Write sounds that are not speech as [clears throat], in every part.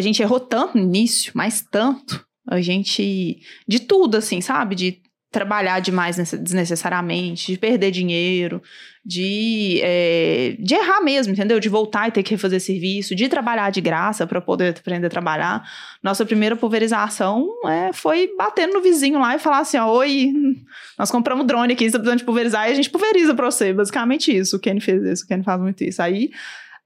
a gente errou tanto no início, mas tanto. A gente. De tudo, assim, sabe? De trabalhar demais desnecessariamente, de perder dinheiro, de, é, de errar mesmo, entendeu? De voltar e ter que refazer serviço, de trabalhar de graça para poder aprender a trabalhar. Nossa primeira pulverização é, foi batendo no vizinho lá e falar assim: ó, oi, nós compramos drone aqui, você tá precisando de pulverizar, e a gente pulveriza para você. Basicamente isso. O Kenny fez isso, o Kenny faz muito isso. Aí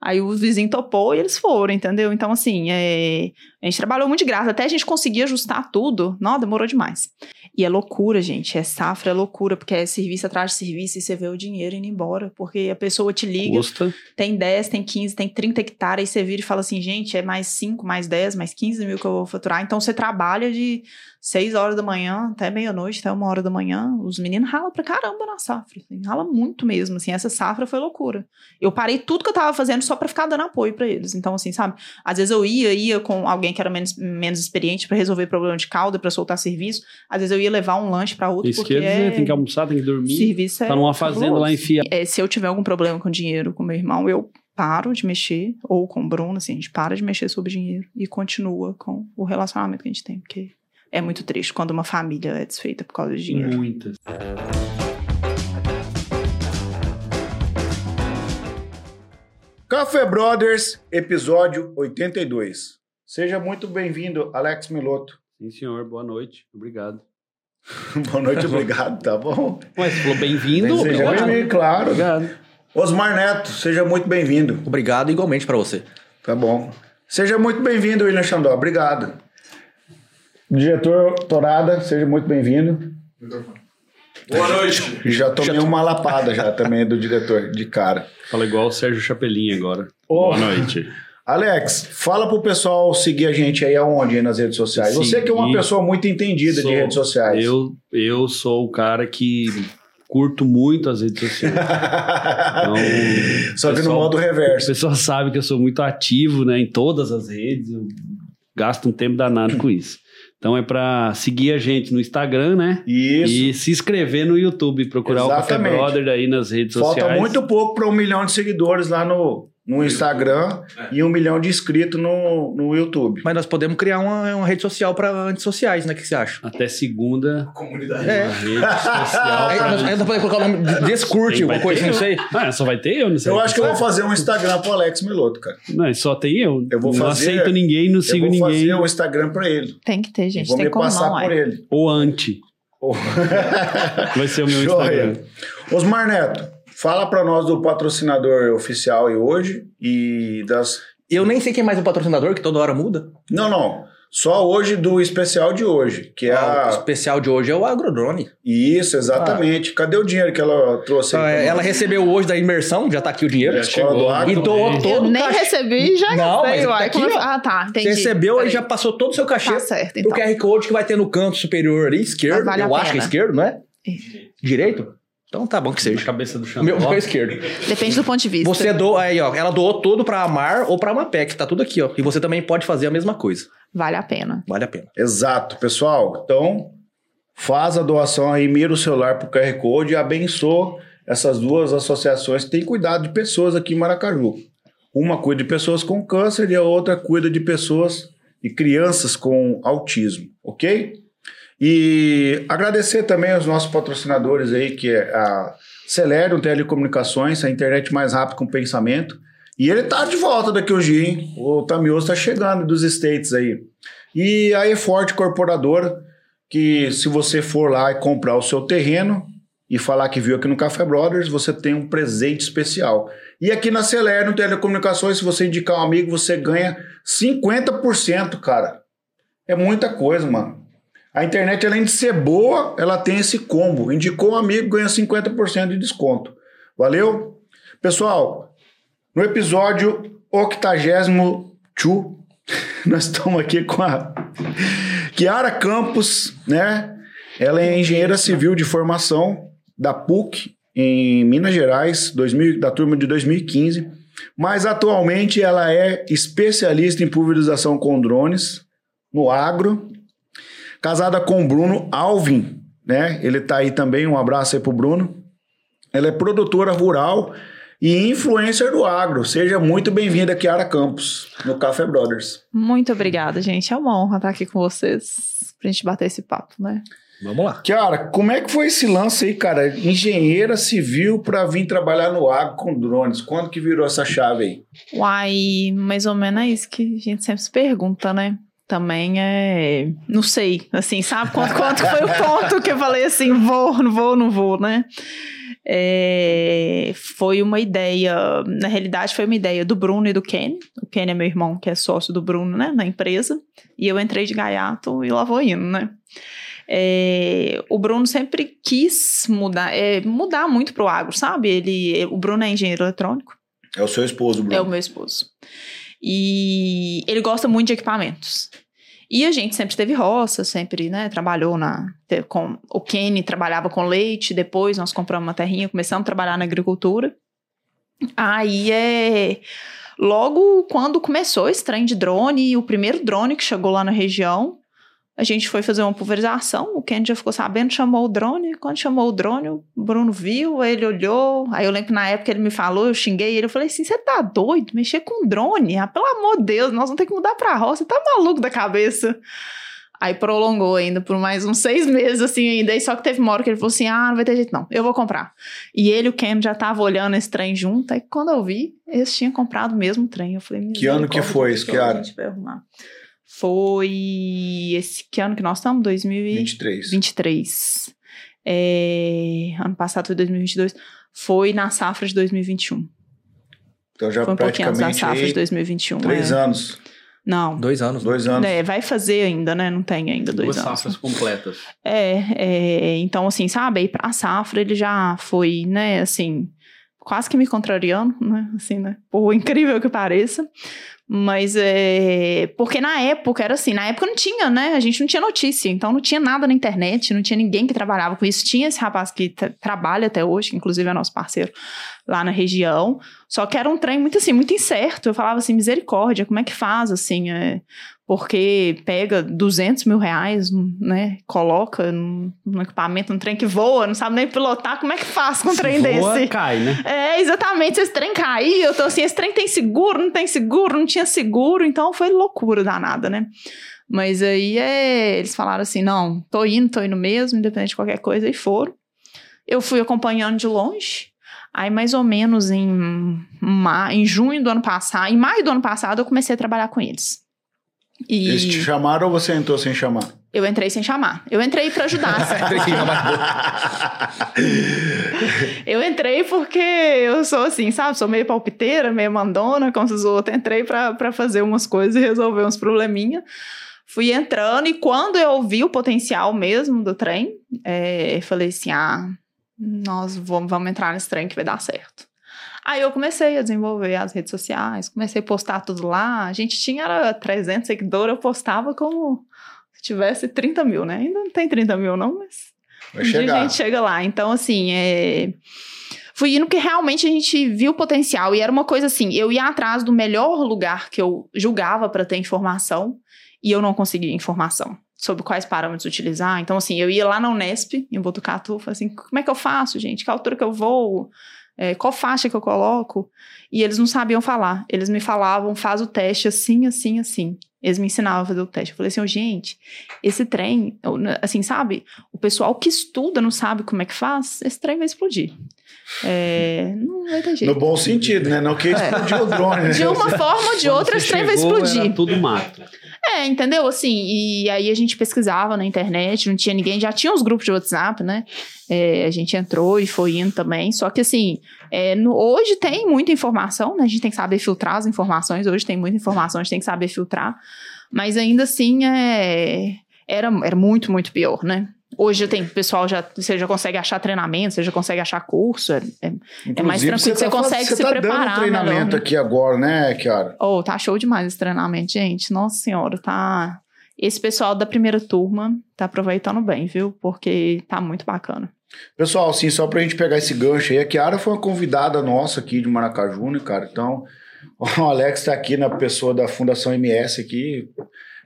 Aí o vizinho topou e eles foram, entendeu? Então, assim, é... a gente trabalhou muito de graça. Até a gente conseguir ajustar tudo, não, demorou demais. E é loucura, gente. É safra, é loucura, porque é serviço atrás de serviço e você vê o dinheiro indo embora. Porque a pessoa te liga, Custa. tem 10, tem 15, tem 30 hectares, e você vira e fala assim, gente, é mais 5, mais 10, mais 15 mil que eu vou faturar. Então você trabalha de 6 horas da manhã até meia-noite, até uma hora da manhã. Os meninos ralam pra caramba na safra. Assim, rala muito mesmo, assim. Essa safra foi loucura. Eu parei tudo que eu tava fazendo só pra ficar dando apoio para eles. Então, assim, sabe? Às vezes eu ia, ia com alguém que era menos, menos experiente para resolver problema de calda, para soltar serviço. Às vezes eu ia levar um lanche para outro. Isso porque é... tem que almoçar, tem que dormir. Serviço é tá numa fazenda fabuloso. lá enfiar. É, se eu tiver algum problema com dinheiro com meu irmão, eu paro de mexer, ou com o Bruno, assim, a gente para de mexer sobre dinheiro e continua com o relacionamento que a gente tem, porque é muito triste quando uma família é desfeita por causa de dinheiro. Muitas. Café Brothers, episódio 82. Seja muito bem-vindo, Alex Miloto. Sim, senhor. Boa noite. Obrigado. [laughs] Boa noite, obrigado, tá bom? Mas falou bem-vindo? Seja Obrigado. bem-vindo, claro. Obrigado. Osmar Neto, seja muito bem-vindo. Obrigado igualmente pra você. Tá bom. Seja muito bem-vindo, William Xandó. Obrigado. Diretor Torada, seja muito bem-vindo. Boa noite. Já tomei uma lapada já também do diretor, de cara. Fala igual o Sérgio Chapelin agora. Ô. Boa noite. Alex, fala pro pessoal seguir a gente aí aonde aí nas redes sociais. Você que é uma pessoa muito entendida Sou- de redes sociais. Eu, eu sou o cara que curto muito as redes sociais. Então, [laughs] Só que no modo O reverso. pessoal sabe que eu sou muito ativo né, em todas as redes. Eu gasto um tempo danado com isso. Então é pra seguir a gente no Instagram, né? Isso. E se inscrever no YouTube, procurar o Café Exatamente. Brother aí nas redes Falta sociais. muito pouco para um milhão de seguidores lá no, no Instagram e um milhão de inscritos no, no YouTube. Mas nós podemos criar uma, uma rede social pra antissociais, né? O que você acha? Até segunda, Comunidade. É. uma rede social. Aí pra- nós ainda podemos colocar o nome de Descurte, alguma coisa assim, não sei. Ah, só vai ter eu, não sei. Eu acho que eu vou fazer um Instagram pro Alex Miloto, cara. Não, só tem eu. Eu vou não fazer- aceito ninguém, não Eu sigo vou ninguém. fazer um Instagram para ele. Tem que ter, gente. vou tem me como passar não, por é. ele. Ou anti. Vai ser o meu Instagram. Joia. Osmar Neto, fala para nós do patrocinador oficial aí hoje e das... Eu nem sei quem é mais o patrocinador, que toda hora muda. Não, não. Só hoje do especial de hoje, que é Ah, O a... especial de hoje é o Agrodrone. Isso, exatamente. Cadê o dinheiro que ela trouxe aí? Ah, ela recebeu hoje da imersão, já tá aqui o dinheiro. Da Escola do Agro. E doou também. todo Eu o nem recebi e já Não, gastei, mas uai. tá aqui, ó. Ah, tá, entendi. Você recebeu e Peraí. já passou todo o seu cachê Tá certo, pro então. QR Code que vai ter no canto superior ali, esquerdo. Vale eu acho que é esquerdo, não é? Direito? Então tá bom que Na seja. cabeça do chão. meu, o meu é esquerdo. Depende do ponto de vista. Você doa, aí ó, ela doou tudo pra Amar ou pra Amapec, tá tudo aqui, ó. E você também pode fazer a mesma coisa. Vale a pena. Vale a pena. Exato, pessoal. Então, faz a doação aí, mira o celular pro QR Code e abençoa essas duas associações que têm cuidado de pessoas aqui em Maracaju. Uma cuida de pessoas com câncer e a outra cuida de pessoas e crianças com autismo, ok? E agradecer também aos nossos patrocinadores aí, que é a Celerium Telecomunicações, a internet mais rápida com pensamento. E ele tá de volta daqui um dia, hein? O Tamioso tá chegando dos States aí. E a E-Forte Corporadora, que se você for lá e comprar o seu terreno e falar que viu aqui no Café Brothers, você tem um presente especial. E aqui na Celerium Telecomunicações, se você indicar um amigo, você ganha 50%, cara. É muita coisa, mano. A internet, além de ser boa, ela tem esse combo. Indicou um amigo, ganha 50% de desconto. Valeu? Pessoal, no episódio 82, [laughs] nós estamos aqui com a Kiara Campos, né? Ela é engenheira civil de formação da PUC em Minas Gerais, 2000, da turma de 2015. Mas atualmente ela é especialista em pulverização com drones no agro. Casada com o Bruno Alvin, né? Ele tá aí também, um abraço aí pro Bruno. Ela é produtora rural e influencer do agro. Seja muito bem-vinda, Kiara Campos, no Café Brothers. Muito obrigada, gente. É uma honra estar aqui com vocês pra gente bater esse papo, né? Vamos lá. Kiara, como é que foi esse lance aí, cara? Engenheira civil para vir trabalhar no agro com drones. Quando que virou essa chave aí? Uai, mais ou menos é isso que a gente sempre se pergunta, né? Também é. Não sei, assim, sabe? Quanto, quanto foi o ponto que eu falei assim: vou, não vou, não vou, né? É, foi uma ideia, na realidade, foi uma ideia do Bruno e do Ken. O Ken é meu irmão, que é sócio do Bruno, né, na empresa. E eu entrei de gaiato e lá vou indo, né? É, o Bruno sempre quis mudar, é, mudar muito pro agro, sabe? Ele, o Bruno é engenheiro eletrônico. É o seu esposo, Bruno. É o meu esposo. E ele gosta muito de equipamentos. E a gente sempre teve roça, sempre, né, trabalhou na com o Kenny trabalhava com leite, depois nós compramos uma terrinha, começamos a trabalhar na agricultura. Aí é logo quando começou esse trem de drone, o primeiro drone que chegou lá na região, a gente foi fazer uma pulverização, o Ken já ficou sabendo, chamou o drone. Quando chamou o drone, o Bruno viu, ele olhou. Aí eu lembro que na época ele me falou, eu xinguei ele. Eu falei assim: você tá doido? Mexer com drone? Ah, pelo amor de Deus, nós vamos ter que mudar pra roça. Você tá maluco da cabeça? Aí prolongou ainda por mais uns seis meses, assim, ainda. Aí só que teve uma hora que ele falou assim: ah, não vai ter jeito não, eu vou comprar. E ele e o Ken já tava olhando esse trem junto. Aí quando eu vi, eles tinham comprado o mesmo trem. Eu falei: Que ano que foi isso, Kiara? Foi esse que ano que nós estamos? 2023. 23. É, ano passado foi 2022. Foi na safra de 2021. Então já Foi um pouquinho antes da safra aí, de 2021. três é. anos, Não. Dois anos. né? dois anos. É, vai fazer ainda, né? Não tem ainda dois Duas anos. safras completas. É, é, então assim, sabe, aí pra safra ele já foi, né, assim, quase que me contrariando, né, assim, né, por incrível que pareça, mas é, porque na época era assim, na época não tinha, né, a gente não tinha notícia, então não tinha nada na internet, não tinha ninguém que trabalhava com isso, tinha esse rapaz que tra- trabalha até hoje, que inclusive é nosso parceiro lá na região, só que era um trem muito assim, muito incerto, eu falava assim, misericórdia, como é que faz, assim, é, porque pega 200 mil reais, né? Coloca num, num equipamento, num trem que voa, não sabe nem pilotar, como é que faz com um trem Se voa, desse? cai, né? É, exatamente, se esse trem cair, eu tô assim, esse trem tem seguro, não tem seguro, não tinha seguro, então foi loucura danada, né? Mas aí é, eles falaram assim, não, tô indo, tô indo mesmo, independente de qualquer coisa, e foram. Eu fui acompanhando de longe, aí mais ou menos em, ma em junho do ano passado, em maio do ano passado, eu comecei a trabalhar com eles. E Eles te chamaram ou você entrou sem chamar? eu entrei sem chamar. Eu entrei pra ajudar. [laughs] Eu entrei porque eu sou assim, sabe? Sou meio palpiteira, meio mandona, como os outros. Entrei pra, pra fazer umas coisas e resolver uns probleminha. Fui entrando e quando eu vi o potencial mesmo do trem, é, falei assim, ah, nós vamos, vamos entrar nesse trem que vai dar certo. Aí eu comecei a desenvolver as redes sociais, comecei a postar tudo lá. A gente tinha era 300 seguidores, eu postava como se tivesse 30 mil, né? Ainda não tem 30 mil não, mas Vai um dia a gente chega lá. Então, assim, é... fui indo que realmente a gente viu o potencial. E era uma coisa assim, eu ia atrás do melhor lugar que eu julgava para ter informação e eu não conseguia informação sobre quais parâmetros utilizar. Então, assim, eu ia lá na Unesp, em Botucatu, falei assim, como é que eu faço, gente? Que altura que eu vou? É, qual faixa que eu coloco? E eles não sabiam falar. Eles me falavam, faz o teste assim, assim, assim. Eles me ensinavam a fazer o teste. Eu falei assim, "Ô, gente, esse trem, assim, sabe? O pessoal que estuda não sabe como é que faz, esse trem vai explodir. É, não vai ter jeito. No bom sentido, né? Não que explodiu o drone, né? De uma forma ou de Quando outra, esse trem vai explodir. Era tudo mato. É, entendeu? Assim, e aí a gente pesquisava na internet, não tinha ninguém, já tinha os grupos de WhatsApp, né? É, a gente entrou e foi indo também. Só que assim, é, no- hoje tem muita informação, né? A gente tem que saber filtrar as informações, hoje tem muita informação, a gente tem que saber filtrar. Mas ainda assim, é, era, era muito, muito pior, né? Hoje tem pessoal já, você já consegue achar treinamento, você já consegue achar curso, é, é, É mais tranquilo, você tá consegue faz- se tá preparar dando treinamento melhor, né? aqui agora, né, Kiara? Oh, tá show demais esse treinamento, gente. Nossa senhora, tá. Esse pessoal da primeira turma tá aproveitando bem, viu? Porque tá muito bacana. Pessoal, assim, só pra gente pegar esse gancho aí, a Kiara foi uma convidada nossa aqui de Maracaju, né, cara? Então, [laughs] o Alex tá aqui na pessoa da Fundação MS aqui.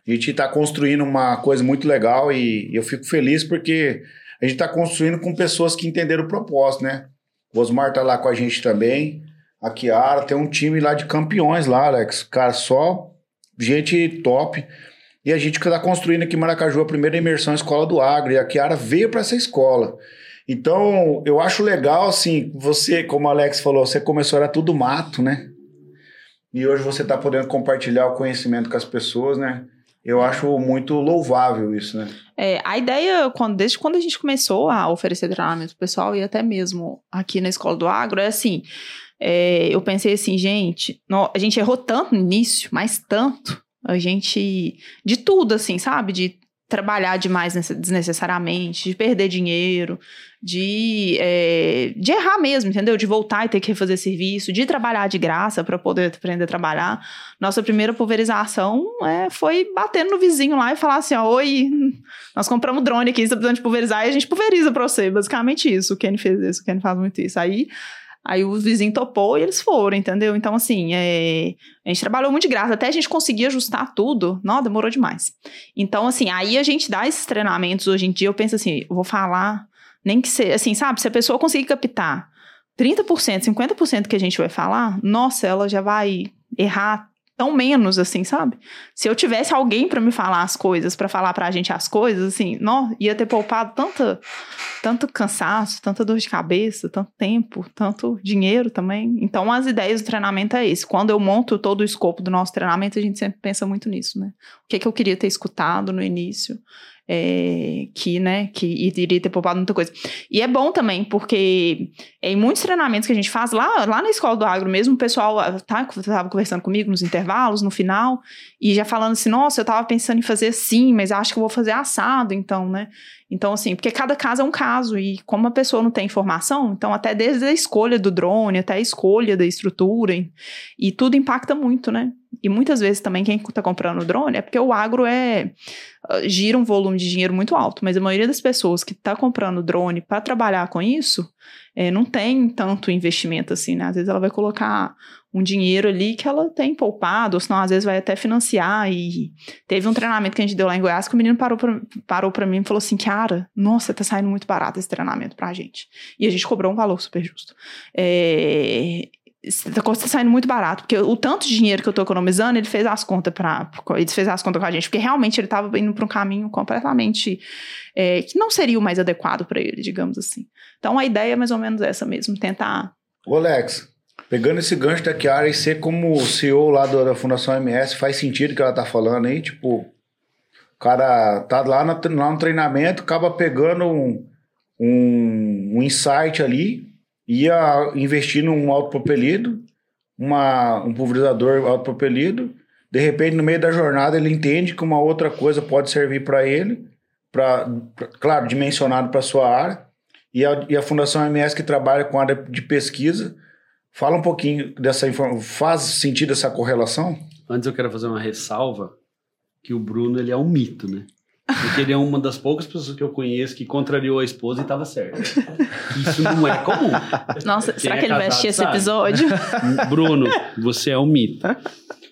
A gente tá construindo uma coisa muito legal e eu fico feliz porque a gente tá construindo com pessoas que entenderam o propósito, né? O Osmar tá lá com a gente também. a Kiara tem um time lá de campeões lá, Alex. Cara, só gente top. E a gente está construindo aqui em Maracaju a primeira imersão Escola do Agro. E a Kiara veio para essa escola. Então, eu acho legal, assim, você, como o Alex falou, você começou, era tudo mato, né? E hoje você está podendo compartilhar o conhecimento com as pessoas, né? Eu acho muito louvável isso, né? É, a ideia, quando, desde quando a gente começou a oferecer treinamento pessoal, e até mesmo aqui na Escola do Agro, é assim, é, eu pensei assim, gente, a gente errou tanto no início, mas tanto, a gente, de tudo, assim, sabe? De trabalhar demais desnecessariamente, de perder dinheiro, de, é, de errar mesmo, entendeu? De voltar e ter que refazer serviço, de trabalhar de graça para poder aprender a trabalhar. Nossa primeira pulverização é, foi batendo no vizinho lá e falar assim: ó, oi, nós compramos drone aqui, você precisando de pulverizar, e a gente pulveriza pra você. Basicamente isso. O Kenny fez isso, o Kenny faz muito isso. Aí. Aí o vizinho topou e eles foram, entendeu? Então, assim, é, a gente trabalhou muito de graça. Até a gente conseguir ajustar tudo, não, demorou demais. Então, assim, aí a gente dá esses treinamentos hoje em dia. Eu penso assim, eu vou falar, nem que seja, assim, sabe? Se a pessoa conseguir captar 30%, 50% que a gente vai falar, nossa, ela já vai errar tão menos, assim, sabe? Se eu tivesse alguém pra me falar as coisas, pra falar pra gente as coisas, assim, não, ia ter poupado tanta, tanto cansaço, tanta dor de cabeça, tanto tempo, tanto dinheiro também. Então, as ideias do treinamento é esse. Quando eu monto todo o escopo do nosso treinamento, a gente sempre pensa muito nisso, né? O que, que eu queria ter escutado no início, é, que, né, que iria ter poupado muita coisa. E é bom também, porque em muitos treinamentos que a gente faz lá, lá na escola do agro mesmo, o pessoal ah, tá, conversando comigo nos intervalos, no final, e já falando assim, nossa, eu tava pensando em fazer assim, mas acho que eu vou fazer assado, então, né? Então, assim, porque cada caso é um caso, e como a pessoa não tem informação, então até desde a escolha do drone, até a escolha da estrutura, e, e tudo impacta muito, né? E muitas vezes também quem está comprando o drone é porque o agro é ah, gira um volume de dinheiro muito alto, mas a maioria das pessoas que está comprando drone para trabalhar com isso é, não tem tanto investimento assim, né? Às vezes ela vai colocar um dinheiro ali que ela tem poupado, ou senão às vezes vai até financiar. E teve um treinamento que a gente deu lá em Goiás que o menino parou pra, parou pra mim e falou assim: Cara, nossa, tá saindo muito barato esse treinamento pra gente. E a gente cobrou um valor super justo. É, coisa tá saindo muito barato, porque o tanto de dinheiro que eu tô economizando, ele fez as contas para ele fez as contas com a gente, porque realmente ele tava indo para um caminho completamente é, que não seria o mais adequado para ele, digamos assim. Então a ideia é mais ou menos essa mesmo, tentar. Ô, Alex, pegando esse gancho da Kiara e ser como CEO lá do- da Fundação MS, faz sentido o que ela tá falando aí? Tipo, o cara tá lá, na- lá no treinamento, acaba pegando um, um, um insight ali, ia investir num autopropelido, uma, um pulverizador autopropelido, de repente, no meio da jornada, ele entende que uma outra coisa pode servir para ele, pra- claro, dimensionado para sua área, e a, e a Fundação MS que trabalha com área de pesquisa, fala um pouquinho dessa informação, faz sentido essa correlação? Antes eu quero fazer uma ressalva que o Bruno ele é um mito, né? Porque ele é uma das poucas pessoas que eu conheço que contrariou a esposa e estava certo. Isso não é comum. Nossa, Quem será é que ele vai casado assistir esse sabe. episódio? Bruno, você é um mito.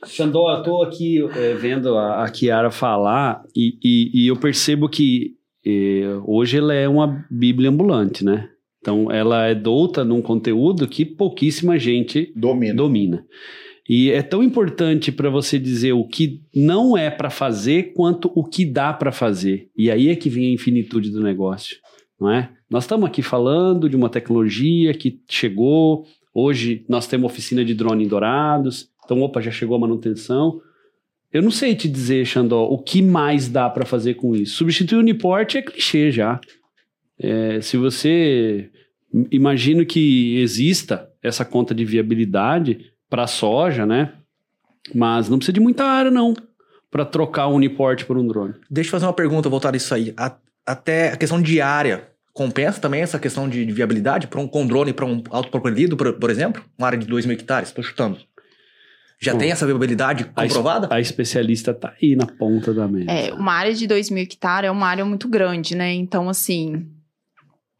Xandó, eu tô aqui é, vendo a, a Kiara falar e, e- e eu percebo que é, hoje ela é uma bíblia ambulante, né? Então ela é douta num conteúdo que pouquíssima gente Domina. domina. E é tão importante para você dizer o que não é para fazer quanto o que dá para fazer. E aí é que vem a infinitude do negócio, não é? Nós estamos aqui falando de uma tecnologia que chegou. Hoje nós temos oficina de drone em Dourados. Então, opa, já chegou a manutenção. Eu não sei te dizer, Xandó, o que mais dá para fazer com isso. Substituir o Uniport é clichê já. É, se você imagina que exista essa conta de viabilidade para soja, né? Mas não precisa de muita área não para trocar o Uniport por um drone. Deixa eu fazer uma pergunta voltada a isso aí. A- até a questão de área. Compensa também essa questão de, de viabilidade para um com drone para um autopropelido, por, por exemplo? Uma área de 2 mil hectares, estou chutando. Já Bom, tem essa viabilidade A comprovada? A, especialista tá aí na ponta da mesa. É, uma área de 2 mil hectares é uma área muito grande, né? Então, assim,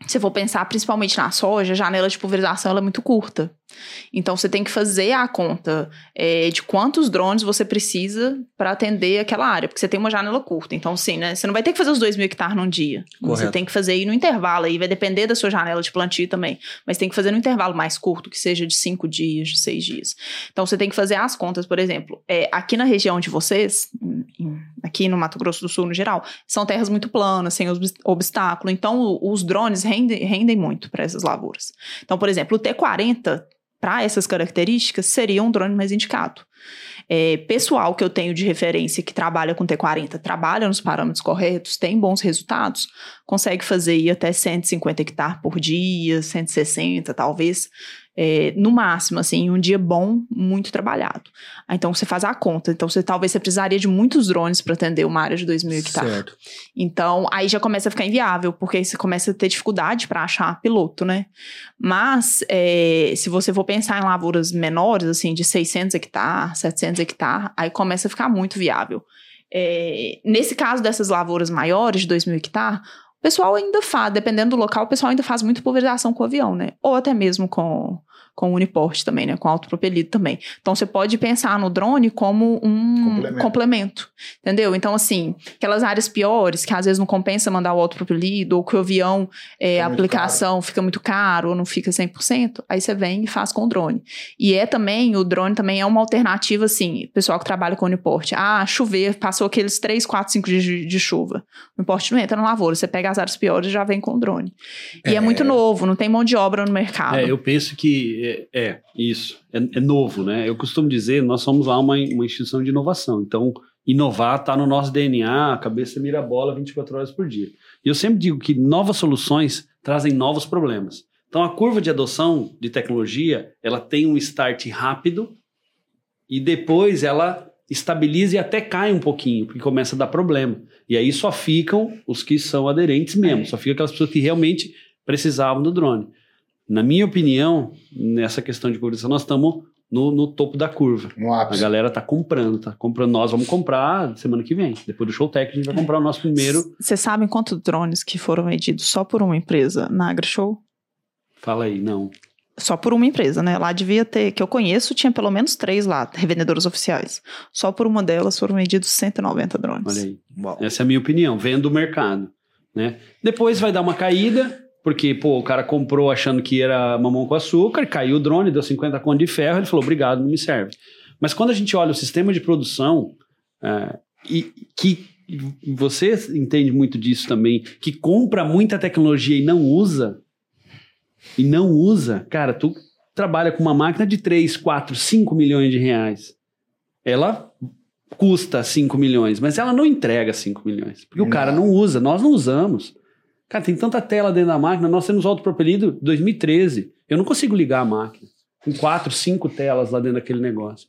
se for pensar principalmente na soja, a janela de pulverização ela é muito curta. Então você tem que fazer a conta é, de quantos drones você precisa para atender aquela área, porque você tem uma janela curta. Então, sim, né? Você não vai ter que fazer os 2 mil hectares num dia. Você Correto. tem que fazer aí no intervalo, aí vai depender da sua janela de plantio também. Mas tem que fazer no intervalo mais curto, que seja de 5 dias, de 6 dias. Então você tem que fazer as contas, por exemplo, é, aqui na região de vocês, aqui no Mato Grosso do Sul no geral, são terras muito planas, sem obs- obstáculo. Então os drones rendem, rendem muito para essas lavouras. Então, por exemplo, o T40 para essas características, seria um drone mais indicado. É, pessoal que eu tenho de referência que trabalha com T40, trabalha nos parâmetros corretos, tem bons resultados, consegue fazer até 150 hectares por dia, 160 talvez, é, no máximo, assim, um dia bom, muito trabalhado. Aí, Então você faz a conta. Então você talvez você precisaria de muitos drones para atender uma área de 2 mil hectares. Certo. Então, aí já começa a ficar inviável, porque você começa a ter dificuldade para achar piloto, né? Mas, é, se você for pensar em lavouras menores, assim, de 600 hectares, 700 hectares, aí começa a ficar muito viável. É, nesse caso dessas lavouras maiores, de 2 mil hectares, o pessoal ainda faz, dependendo do local, o pessoal ainda faz muito pulverização com avião, né? Ou até mesmo com, com uniporte também, né? Com autopropelido também. Então, você pode pensar no drone como um Complemento. complemento, entendeu? Então, assim, aquelas áreas piores, que às vezes não compensa mandar o autopropelido, ou que o avião, é, a aplicação fica muito caro, ou não fica 100%, aí você vem e faz com o drone. E é também, o drone também é uma alternativa, assim, pessoal que trabalha com uniporte. Ah, chover, passou aqueles 3, 4, 5 dias de, de chuva. O uniporte não entra na lavoura, você pega as áreas piores e já vem com o drone. E é, É. muito novo, não tem mão de obra no mercado. É, eu penso que é, é, isso, é, é novo, né? Eu costumo dizer, nós somos lá uma, uma instituição de inovação, então inovar está no nosso DNA, a cabeça mira a bola 24 horas por dia. E eu sempre digo que novas soluções trazem novos problemas. Então a curva de adoção de tecnologia, ela tem um start rápido e depois ela estabiliza e até cai um pouquinho, porque começa a dar problema. E aí só ficam os que são aderentes mesmo, É. só ficam aquelas pessoas que realmente precisavam do drone. Na minha opinião, nessa questão de pulverização, nós estamos no, no topo da curva. No A ápice. galera tá comprando, tá comprando. Nós vamos comprar semana que vem. Depois do show técnico, a gente vai comprar o nosso primeiro. Vocês sabem quantos drones que foram vendidos só por uma empresa na AgriShow? Fala aí, não. Só por uma empresa, né? Lá devia ter, que eu conheço, tinha pelo menos três lá, revendedoras oficiais. Só por uma delas foram vendidos 190 drones. Olha aí. Uau. Essa é a minha opinião, vendo o mercado, né? Depois vai dar uma caída, porque, pô, o cara comprou achando que era mamão com açúcar, caiu o drone, deu 50 conto de ferro, ele falou, obrigado, não me serve. Mas quando a gente olha o sistema de produção, é, e que você entende muito disso também, que compra muita tecnologia e não usa, e não usa, cara, tu trabalha com uma máquina de 3, 4, 5 milhões de reais. Ela custa 5 milhões, mas ela não entrega 5 milhões. Porque o cara não usa, nós não usamos. Cara, tem tanta tela dentro da máquina, nós temos autopropelido 2013. Eu não consigo ligar a máquina. Com 4, 5 telas lá dentro daquele negócio.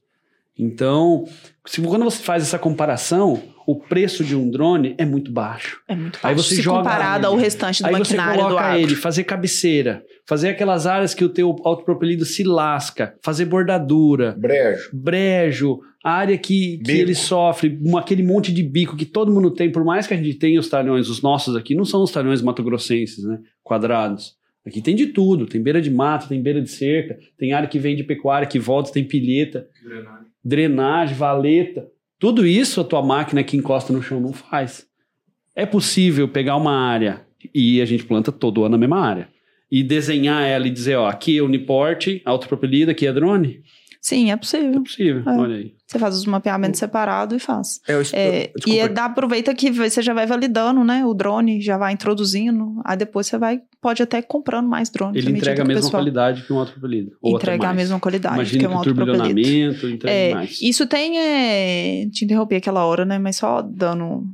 Então, se, quando você faz essa comparação, o preço de um drone é muito baixo. É muito Aí baixo você se joga comparado ele. ao restante do Aí você maquinário do coloca ele, fazer cabeceira, fazer aquelas áreas que o teu autopropelido se lasca, fazer bordadura, Brejo. brejo, a área que, que ele sofre, um- aquele monte de bico que todo mundo tem, por mais que a gente tenha os talhões, os nossos aqui, não são os talhões matogrossenses, né? Quadrados. Aqui tem de tudo, tem beira de mato, tem beira de cerca, tem área que vem de pecuária, que volta, tem pilheta, drenagem, valeta. Tudo isso a tua máquina que encosta no chão não faz. É possível pegar uma área e a gente planta todo ano na mesma área. E desenhar ela e dizer, ó, aqui é uniporte, autopropelida, aqui é drone? Sim, é É possível. possível, É. olha aí. Você faz os mapeamentos separados e faz. É, eu É, desculpa. e é, dá, aproveita que você já vai validando, né? O drone já vai introduzindo. Aí depois você vai, pode até ir comprando mais drones. Ele entrega a mesma pessoal qualidade que um autopropelido. Entregar a mesma qualidade Imagina que um o autopropelido. entrega É, mais. isso tem. É, te interrompi aquela hora, né? Mas só dando.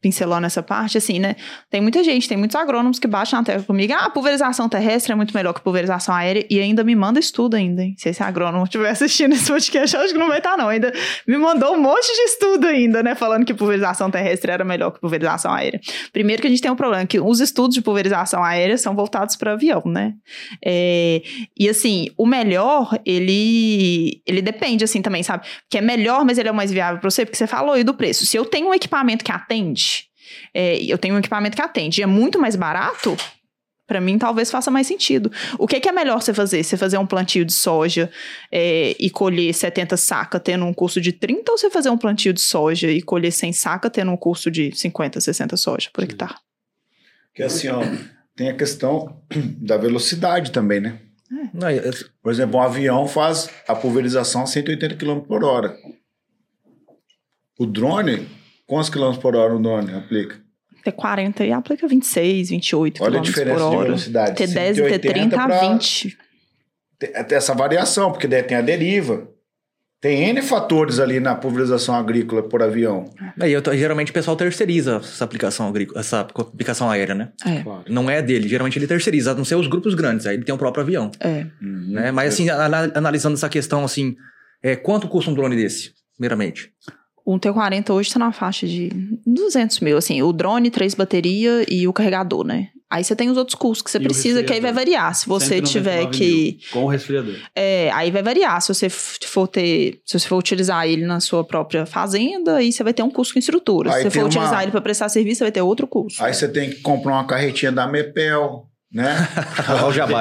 Pincelando essa parte, assim, né? Tem muita gente, tem muitos agrônomos que baixam na terra comigo. Ah, pulverização terrestre é muito melhor que pulverização aérea. E ainda me manda estudo ainda, hein? Se esse agrônomo estiver [laughs] assistindo esse podcast, acho que não vai estar, não. Ainda me mandou um monte de estudo ainda, né? Falando que pulverização terrestre era melhor que pulverização aérea. Primeiro que a gente tem um problema, que os estudos de pulverização aérea são voltados para avião, né? É, e assim, o melhor, ele ele depende assim também, sabe? Que é melhor, mas ele é o mais viável para você, porque você falou aí do preço. Se eu tenho um equipamento que atende, é, eu tenho um equipamento que atende e é muito mais barato, Pra mim, talvez faça mais sentido. O que, que é melhor você fazer? Você fazer um plantio de soja é, e colher 70 saca tendo um custo de 30 ou você fazer um plantio de soja e colher 100 saca tendo um custo de 50, 60 soja por hectare? Que assim, ó, tem a questão [clears throat] da velocidade também, né? Não, é- Por exemplo, um avião faz a pulverização a 180 km por hora. O drone, quantos km por hora o drone aplica? Ter 40 e aplica 26, 28 Olha a km diferença por de hora. velocidade. Ter 10 e ter 30 a pra- 20. Tem essa variação, porque daí tem a deriva. Tem N fatores ali na pulverização agrícola por avião. Aí eu tô- geralmente o pessoal terceiriza essa aplicação agrícola, essa aplicação aérea, né? É, Claro. Não é dele, geralmente ele terceiriza, a não ser os grupos grandes, aí ele tem o próprio avião, é. né? Mas assim, ana- analisando essa questão assim, é, quanto custa um drone desse, primeiramente? Um T40 hoje tá na faixa de 200 mil, assim, o drone, três baterias e o carregador, né? Aí você tem os outros custos que você E o precisa, que aí vai variar. Se você 199 tiver mil, que. Com o resfriador. É, aí vai variar. Se você for ter. Se você for utilizar ele na sua própria fazenda, aí você vai ter um custo com estrutura. Aí Se você for uma- utilizar ele para prestar serviço, você vai ter outro custo. Aí você tem que comprar uma carretinha da Mepel, né? [laughs] Olha o jabá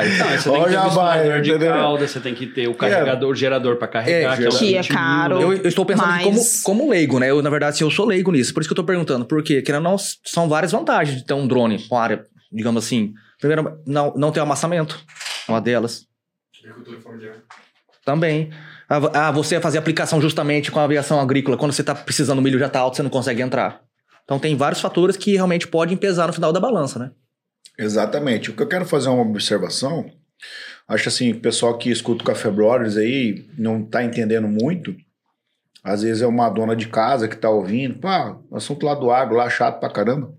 Olha vai, misturador de calda, você tem que ter o carregador, o gerador para carregar, É, que é, o que é 20 mil, caro. Eu, eu estou pensando Mas- como, como leigo, né? Eu, na verdade, assim, eu sou leigo nisso, por isso que eu estou perguntando. Porque, querendo ou não, são várias vantagens de ter um drone com área, digamos assim. Primeiro, não, não ter amassamento, é uma delas. Agricultura familiar. Também. Ah, ah, você fazer aplicação justamente com a aviação agrícola, quando você está precisando, o milho já está alto, você não consegue entrar. Então tem vários fatores que realmente podem pesar no final da balança, né? Exatamente. O que eu quero fazer é uma observação. Acho assim, o pessoal que escuta o Café Brothers aí não tá entendendo muito. Às vezes é uma dona de casa que tá ouvindo. Pá, assunto lá do agro, lá chato pra caramba.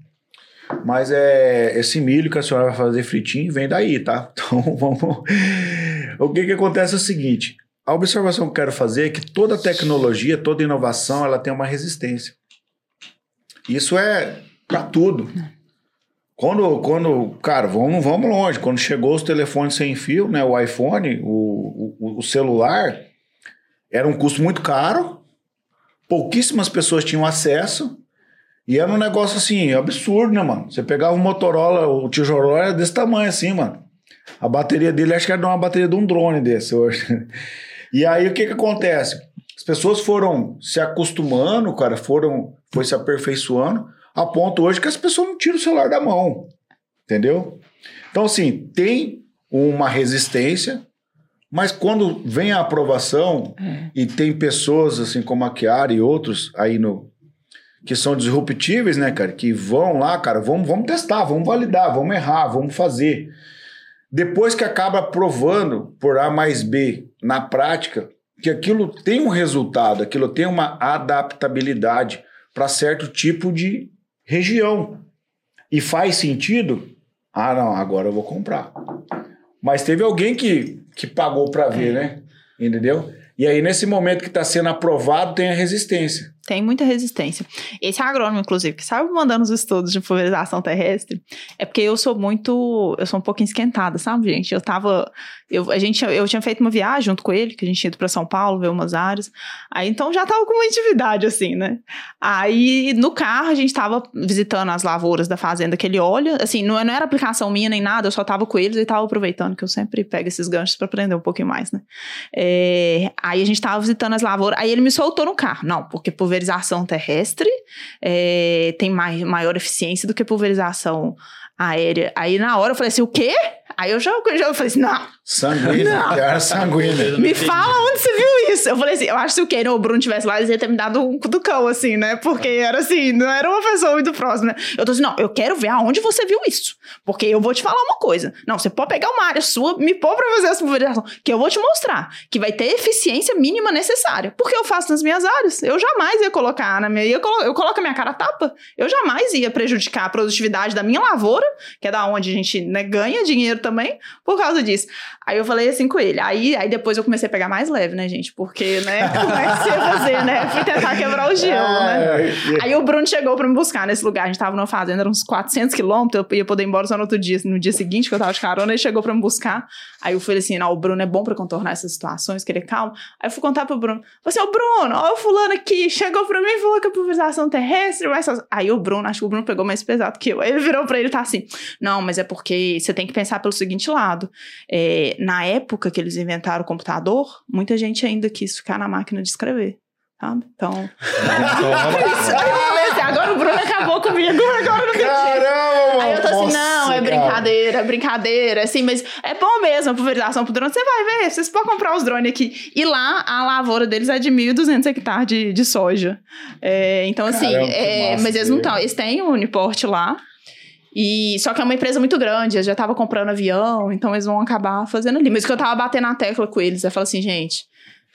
Mas é esse milho que a senhora vai fazer fritinho vem daí, tá? [laughs] Então vamos. O que que acontece é o seguinte: a observação que eu quero fazer é que toda tecnologia, toda inovação, ela tem uma resistência. Isso é para tudo. Quando, quando, cara, vamos, vamos longe. Quando chegou os telefones sem fio, né? O iPhone, o, o, o celular, era um custo muito caro. Pouquíssimas pessoas tinham acesso. E era um negócio assim, absurdo, né, mano? Você pegava o Motorola, o tijolo era desse tamanho assim, mano. A bateria dele, acho que era uma bateria de um drone desse hoje. [laughs] E aí, o que que acontece? As pessoas foram se acostumando, cara, foram, foi se aperfeiçoando, a ponto hoje que as pessoas não tiram o celular da mão, entendeu? Então, assim, tem uma resistência, mas quando vem a aprovação e tem pessoas, assim, como a Chiara e outros aí no... Que são disruptíveis, né, cara? Que vão lá, cara, vamos, vamos testar, vamos validar, vamos errar, vamos fazer. Depois que acaba provando por A mais B na prática, que aquilo tem um resultado, aquilo tem uma adaptabilidade para certo tipo de região. E faz sentido? Ah, não, agora eu vou comprar. Mas teve alguém que, que pagou para ver, né? Entendeu? E aí, nesse momento que está sendo aprovado, tem a resistência. Tem muita resistência. Esse agrônomo, inclusive, que sabe mandando os estudos de pulverização terrestre, é porque eu sou muito. Eu sou um pouquinho esquentada, sabe, gente? Eu tava. Eu, a gente, eu tinha feito uma viagem junto com ele, que a gente tinha ido pra São Paulo, ver umas áreas. Aí então já tava com uma intimidade, assim, né? Aí no carro a gente tava visitando as lavouras da fazenda que ele olha. Assim, não, não era aplicação minha nem nada, eu só tava com eles e tava aproveitando, que eu sempre pego esses ganchos pra aprender um pouquinho mais, né? É, aí a gente tava visitando as lavouras, aí ele me soltou no carro. Não, porque pulverização terrestre é, tem mais, maior eficiência do que pulverização aérea. Aí na hora eu falei assim, o quê? Aí eu já, já falei assim, não, Sanguínea, Não. era sanguínea. me fala onde você viu isso. Eu falei assim, eu acho que se o Ken ou o Bruno tivesse lá, eles iam ter me dado um cutucão, assim, né? Porque era assim, não era uma pessoa muito próxima. Eu tô assim, não, eu quero ver aonde você viu isso. Porque eu vou te falar uma coisa. Não, você pode pegar uma área sua, me pôr pra fazer essa pulverização, que eu vou te mostrar que vai ter eficiência mínima necessária. Porque eu faço nas minhas áreas. Eu jamais ia colocar na minha. Eu colo, eu coloco a minha cara a tapa. Eu jamais ia prejudicar a produtividade da minha lavoura, que é da onde a gente né, ganha dinheiro também, por causa disso. Aí eu falei assim com ele. Aí, aí depois eu comecei a pegar mais leve, né, gente? Porque, né, [laughs] como é que você ia fazer, né? Fui tentar quebrar o gelo, né? É, Aí o Bruno chegou pra me buscar nesse lugar. A gente tava numa fazenda, eram uns 400 quilômetros. Eu ia poder ir embora só no outro dia, no dia seguinte, que eu tava de carona. Ele chegou pra me buscar. Aí eu falei assim: não, o Bruno é bom pra contornar essas situações, que ele é calmo. Aí eu fui contar pro Bruno. Falei assim: ô Bruno, ó, o fulano aqui chegou pra mim e falou que a pulverização terrestre vai só. Aí o Bruno, acho que o Bruno pegou mais pesado que eu. Aí ele virou pra ele e tá assim: não, mas é porque você tem que pensar pelo seguinte lado. É, na época que eles inventaram o computador, muita gente ainda quis ficar na máquina de escrever. Sabe? Então. Assim, agora o Bruno acabou comigo, agora eu não tem. Caramba, Aí eu tô assim, nossa, não, é cara. brincadeira, é brincadeira, assim, mas é bom mesmo a pulverização pro drone. Você vai ver, vocês podem comprar os drones aqui. E lá, a lavoura deles é de 1.200 hectares de, de soja. É, então, assim, Caramba, que é, massa mas eles não estão, eles têm o Uniporte lá. E, só que é uma empresa muito grande, eles já estavam comprando avião, então eles vão acabar fazendo ali. Mas o que eu tava batendo na tecla com eles, eu falo assim, gente,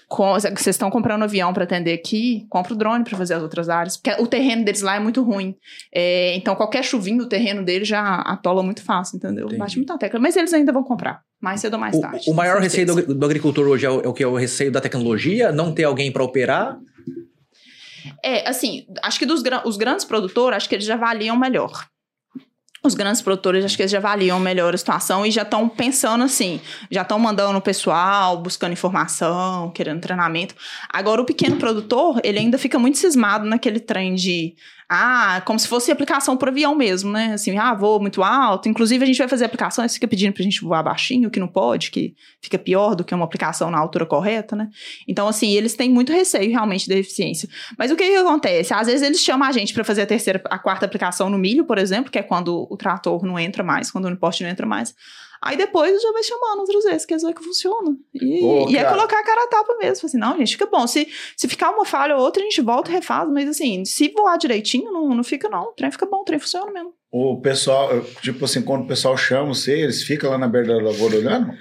vocês estão comprando avião para atender aqui, compra o drone para fazer as outras áreas, porque o terreno deles lá é muito ruim. É, então qualquer chuvinho do terreno deles já atola muito fácil, entendeu? Entendi. Bate muita tecla, mas eles ainda vão comprar, mais cedo ou mais tarde. O, o maior receio do, do agricultor hoje é o, é o que? É o receio da tecnologia? Não ter alguém para operar? É, assim, acho que dos os grandes produtores, acho que eles já avaliam melhor. Os grandes produtores, acho que eles já avaliam melhor a situação e já estão pensando assim, já estão mandando o pessoal, buscando informação, querendo treinamento. Agora, o pequeno produtor, ele ainda fica muito cismado naquele trem de, ah, como se fosse aplicação por avião mesmo, né? Assim, ah, voo muito alto. Inclusive, a gente vai fazer aplicação, eles ficam pedindo pra gente voar baixinho, que não pode, que fica pior do que uma aplicação na altura correta, né? Então, assim, eles têm muito receio realmente da eficiência. Mas o que, que acontece? Às vezes eles chamam a gente para fazer a terceira, a quarta aplicação no milho, por exemplo, que é quando o trator não entra mais, quando o uniposte não entra mais. Aí depois já vai chamando outras vezes, que eles veem que funciona. E, e é colocar a cara a tapa mesmo. Assim, não, gente, fica bom. Se, se ficar uma falha ou outra, a gente volta e refaz. Mas assim, se voar direitinho, não, não fica não. O trem fica bom, o trem funciona mesmo. O pessoal, tipo assim, quando o pessoal chama você, eles ficam lá na beira da lavoura olhando?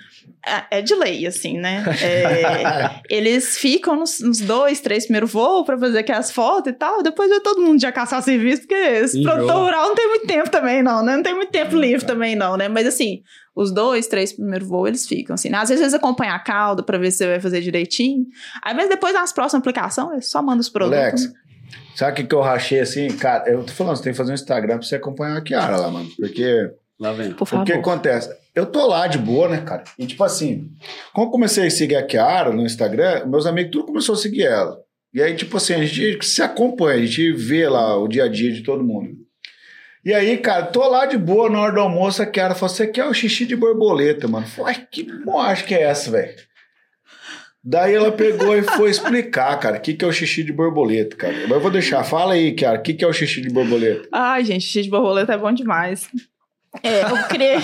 É, é de lei, assim, né? É, [laughs] eles ficam nos, nos dois, três primeiros voos pra fazer aquelas fotos e tal. Depois vai todo mundo já caçar serviço, porque esse produtor rural não tem muito tempo também, não, né? Não tem muito tempo livre também, não, né? Mas assim, os dois, três primeiros voos, eles ficam, assim. né? Às vezes eles acompanham a cauda pra ver se você vai fazer direitinho. Aí, mas depois, nas próximas aplicações, só mandam os produtos. Alex, sabe o que, que eu rachei assim? Cara, eu tô falando, você tem que fazer um Instagram pra você acompanhar a Kiara lá, mano. Porque Lá vem. Por o favor. que acontece? Eu tô lá de boa, né, cara? E tipo assim, quando eu comecei a seguir a Kiara no Instagram, meus amigos tudo começou a seguir ela. E aí, tipo assim, a gente se acompanha, a gente vê lá o dia a dia de todo mundo. E aí, cara, tô lá de boa na hora do almoço, a Kiara falou: Você quer o xixi de borboleta, mano? Falei, "Uai, que acho que é essa, velho? Daí ela pegou e foi explicar, cara, o que, que é o xixi de borboleta, cara. Mas eu vou deixar, fala aí, cara, o que, que é o xixi de borboleta? Ai, gente, xixi de borboleta é bom demais. É, eu criei.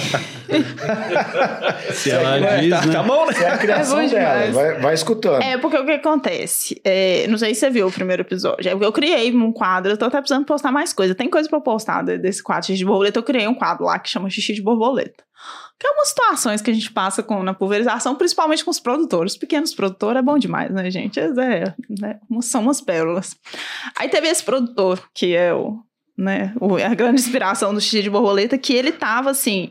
Se ela É, diz, tá, né? tá bom, né? Essa é a criação É bom dela, demais. vai, vai escutando. É, porque o que acontece? É, não sei se você viu o primeiro episódio. é, Eu criei um quadro, eu tô até precisando postar mais coisa. Tem coisa pra postar de- desse quadro xixi de borboleta. Eu criei um quadro lá que chama Xixi de Borboleta. Que é umas situações que a gente passa com, na pulverização, principalmente com os produtores. Os pequenos produtores é bom demais, né, gente? É, né, são umas pérolas. Aí teve esse produtor, que é o, né, a grande inspiração do xixi de borboleta, que ele tava assim.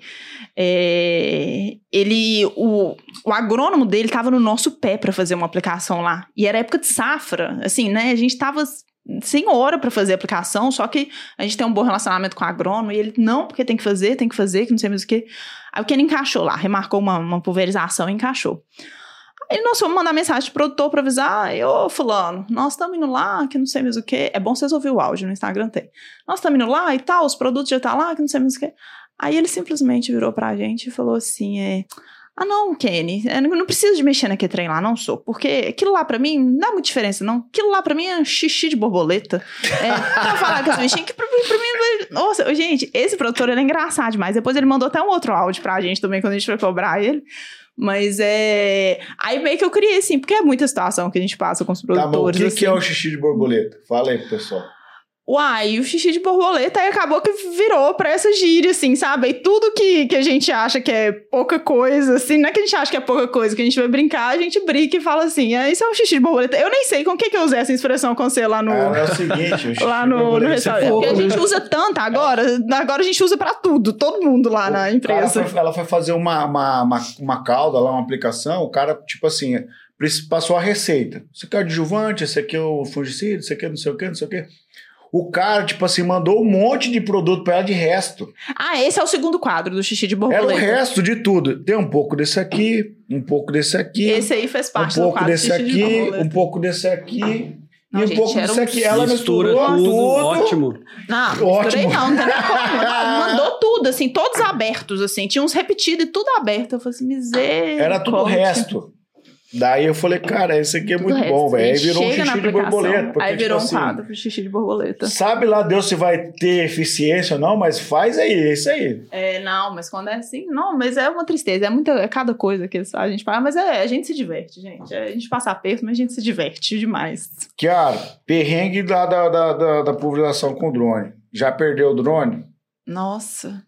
é, ele. O, o agrônomo dele tava no nosso pé para fazer uma aplicação lá. E era época de safra. Assim, né? A gente tava sem hora para fazer a aplicação, só que a gente tem um bom relacionamento com o agrônomo e ele, não, porque tem que fazer, tem que fazer, que não sei mais o que. Aí o que ele encaixou lá, remarcou uma, uma pulverização e encaixou. Aí nós fomos mandar mensagem pro produtor pra avisar, ô fulano, nós estamos indo lá, que não sei mais o que. É bom vocês ouvir o áudio no Instagram, tem. Nós estamos indo lá e tal, os produtos já tá lá, que não sei mais o que. Aí ele simplesmente virou pra gente e falou assim, é... Ah, não, Kenny, eu não preciso de mexer naquele trem lá, não sou. Porque aquilo lá pra mim não dá muita diferença, não. Aquilo lá pra mim é xixi de borboleta. É, pra falar com esse bichinho, que pra mim, pra mim... Nossa, gente, esse produtor, ele é engraçado demais. Depois ele mandou até um outro áudio pra gente também, quando a gente foi cobrar ele. Mas é... Aí meio que eu criei, assim, porque é muita situação que a gente passa com os Tá bom, o produtores, que, assim. que é o xixi de borboleta? Fala aí pro pessoal. Uai, o xixi de borboleta aí acabou que virou pra essa gíria, assim, sabe? E tudo que, que a gente acha que é pouca coisa, assim, não é que a gente acha que é pouca coisa, que a gente vai brincar, a gente brinca e fala assim, ah, isso é um xixi de borboleta. Eu nem sei com o que, que eu usei essa expressão com você lá no. Ah, é o seguinte, o [laughs] xixi Lá no, no borboleta, restaurante. Porque a gente né? usa tanto agora, agora a gente usa pra tudo, todo mundo lá na O empresa. cara foi- ela foi fazer uma, uma, uma, uma calda lá, uma aplicação, o cara, tipo assim, passou a receita. Isso aqui é o adjuvante, esse aqui é o fungicida, isso aqui é não sei o que, não sei o que. O cara, tipo assim, mandou um monte de produto pra ela de resto. Ah, esse é o segundo quadro do xixi de Era o borboleta. resto de tudo. Tem um pouco desse aqui, um pouco desse aqui, Esse aí fez um parte do pouco quadro desse xixi de aqui, borboleta. um pouco desse aqui. Não, e um gente, pouco era disso um aqui. Ela Mistura misturou tudo, tudo. ótimo. Não, Ótimo. misturei não, não tem nem como. Não, [laughs] mandou tudo, assim, todos abertos, assim. Tinha uns repetidos e tudo aberto. Eu falei assim, miséria. Era tudo o resto. Daí eu falei, cara, esse aqui é muito bom, velho. Aí virou um xixi de borboleta. Porque, Aí virou tipo um assim, quadro pro xixi de borboleta. Sabe lá Deus se vai ter eficiência ou não, mas faz aí, é isso aí. É, não, mas quando é assim, não, mas é uma tristeza, é muita, é cada coisa que a gente fala, mas é, a gente se diverte, gente. É, a gente passa aperto, mas a gente se diverte demais. Cara, perrengue da, da, da, da, da pulverização com drone. Já perdeu o drone? Nossa.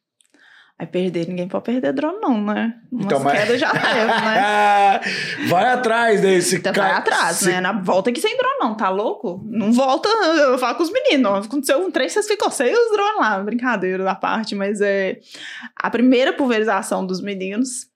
Aí perder, ninguém pode perder drone, não, né? Umas Então, mas- já [laughs] teve, né? vai atrás desse Então cara. vai atrás, se- né? Na volta aqui sem drone, não, tá louco? Não volta, eu falo com os meninos. Aconteceu um trem, vocês ficam sem os drones lá. Brincadeira da parte, mas é. A primeira pulverização dos meninos.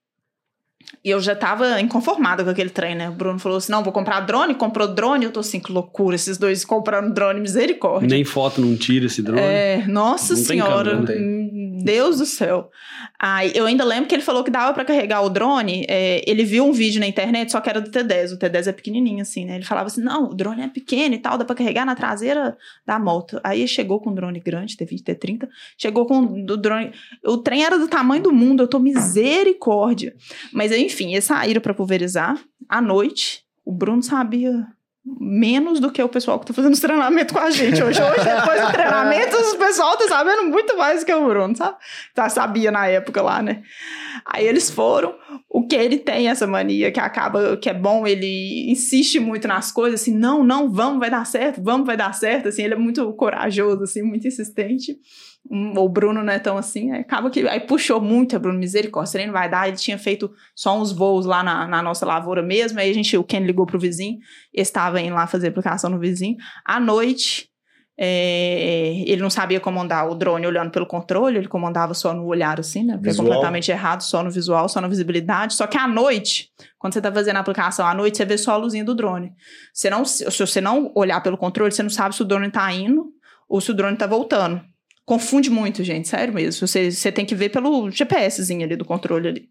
E eu já tava inconformada com aquele trem, né? O Bruno falou assim: não, vou comprar drone, comprou drone. Eu tô assim, que loucura, esses dois comprando drone, misericórdia. Nem foto não tira esse drone. É, nossa Não senhora, câmera, hum, Deus do céu. Aí, eu ainda lembro que ele falou que dava pra carregar o drone. é, ele viu um vídeo na internet, só que era do T10. O T10 é pequenininho, assim, né? Ele falava assim: não, o drone é pequeno e tal, dá pra carregar na traseira da moto. Aí chegou com um drone grande, T20, T30, chegou com o drone. O trem era do tamanho do mundo, eu tô misericórdia. Mas enfim, eles saíram pra pulverizar à noite. O Bruno sabia menos do que o pessoal que tá fazendo os treinamentos com a gente hoje. Hoje, [laughs] depois do treinamento, o pessoal tá sabendo muito mais do que o Bruno, sabe? Tá, sabia na época lá, né? Aí eles foram. O que ele tem essa mania que acaba, que é bom, ele insiste muito nas coisas, assim, não, não, vamos, vai dar certo, vamos, vai dar certo, assim, ele é muito corajoso, assim, muito insistente. O Bruno não é tão assim, aí acaba que aí puxou muito, a Bruno, misericórdia, aí não vai dar, ele tinha feito só uns voos lá na, na nossa lavoura mesmo, aí a gente, o Ken ligou pro vizinho, estava indo lá fazer aplicação no vizinho, à noite, é, ele não sabia comandar o drone olhando pelo controle, ele comandava só no olhar assim, né? Porque é Visual. completamente errado, só no visual, só na visibilidade. Só que à noite, quando você tá fazendo a aplicação à noite, você vê só a luzinha do drone. Você não, se você não olhar pelo controle, você não sabe se o drone tá indo ou se o drone tá voltando. Confunde muito, gente, sério mesmo. Você, você tem que ver pelo GPSzinho ali do controle ali.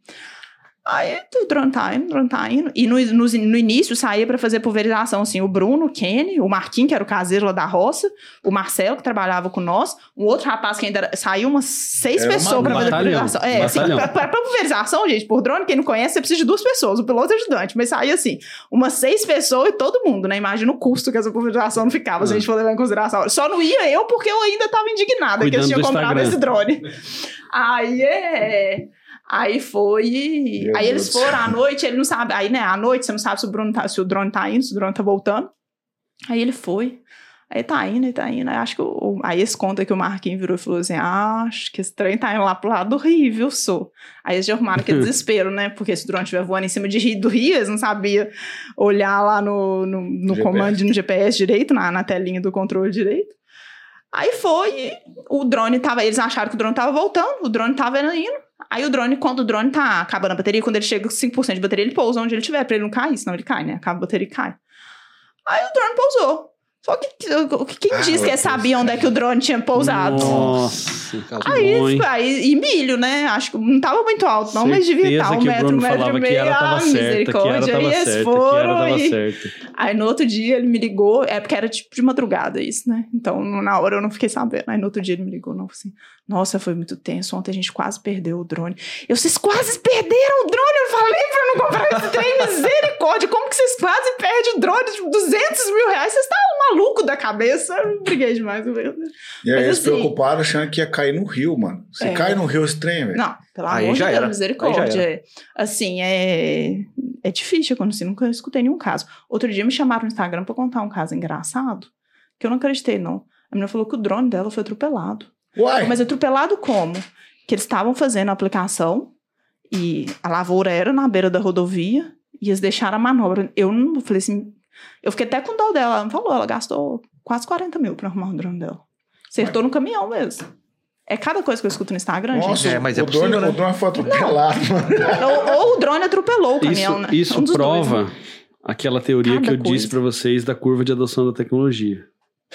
Aí o indo, o tá indo. E no, no, no início saía pra fazer pulverização, assim, o Bruno, o Kenny, o Marquinhos, que era o caseiro lá da roça, o Marcelo, que trabalhava com nós, um outro rapaz que ainda era, saiu umas seis Era pessoas pra um fazer pulverização. É, assim, pra, pulverização, gente, por drone, quem não conhece, você precisa de duas pessoas, o piloto e o ajudante. Mas saía assim, umas seis pessoas e todo mundo, né? Imagina o custo que essa pulverização não ficava, se a gente for levar em consideração. Só não ia eu porque eu ainda tava indignada que eles Cuidando tinham do comprado Instagram. esse drone. Aí é. Aí foi. Meu aí eles Deus. foram à noite, ele não sabe. Aí, né, à noite, você não sabe se o, Bruno tá, se o drone tá indo, se o drone tá voltando. Aí ele foi. Aí tá indo, ele tá indo. Aí acho que o, aí esse conta que o Marquinhos virou e falou assim: ah, acho que esse trem tá indo lá pro lado do Rio, viu, sou. Aí eles já arrumaram aquele [laughs] desespero, né? Porque se o drone estiver voando em cima de Rio, do Rio, eles não sabiam olhar lá no, no, no comando, no GPS direito, na, na telinha do controle direito. Aí foi, o drone tava. Eles acharam que o drone tava voltando, o drone tava indo. Aí o drone, quando o drone tá acabando a bateria, quando ele chega com 5% de bateria, ele pousa onde ele estiver, pra ele não cair, senão ele cai, né? Acaba a bateria e cai. Aí o drone pousou. Só que quem Ah, disse que sabia onde é que o drone tinha pousado? Nossa, Aí, bom, hein? aí, e milho, né? Acho que não tava muito alto, não, mas devia estar um que o metro, um metro e meio. ah, certa, misericórdia. Aí eles foram e- certa. Aí no outro dia ele me ligou, é porque era tipo de madrugada isso, né? Então na hora eu não fiquei sabendo. Aí no outro dia ele me ligou, não, assim, nossa, foi muito tenso. Ontem a gente quase perdeu o drone. Eu, vocês quase perderam o drone? Eu falei pra não comprar esse trem, [laughs] misericórdia. Como que vocês quase perdem o drone de 200 mil reais? Vocês estavam maluco da cabeça? Eu briguei demais com ele. E aí Mas eles assim- preocuparam achando que ia cair no rio, mano. Se É. cai no rio esse trem, velho. Não, pelo Aí amor já de Deus, era. misericórdia. Aí já Assim, é, é difícil quando assim, nunca escutei nenhum caso. Outro dia me chamaram no Instagram pra contar um caso engraçado, que eu não acreditei, não. A menina falou que o drone dela foi atropelado. Uai, Mas atropelado como? Que eles estavam fazendo a aplicação e a lavoura era na beira da rodovia e eles deixaram a manobra. Eu não eu falei assim. Eu fiquei até com dó dela. Ela falou, ela gastou quase 40 mil pra arrumar o drone dela. Acertou no caminhão mesmo. É cada coisa que eu escuto no Instagram, nossa, gente. É, mas é o, drone, possível, né? o drone foi atropelado, mano. Ou, ou o drone atropelou o caminhão, Isso, né? isso Um dos dois, prova né? aquela teoria Cada que eu coisa. disse pra vocês da curva de adoção da tecnologia.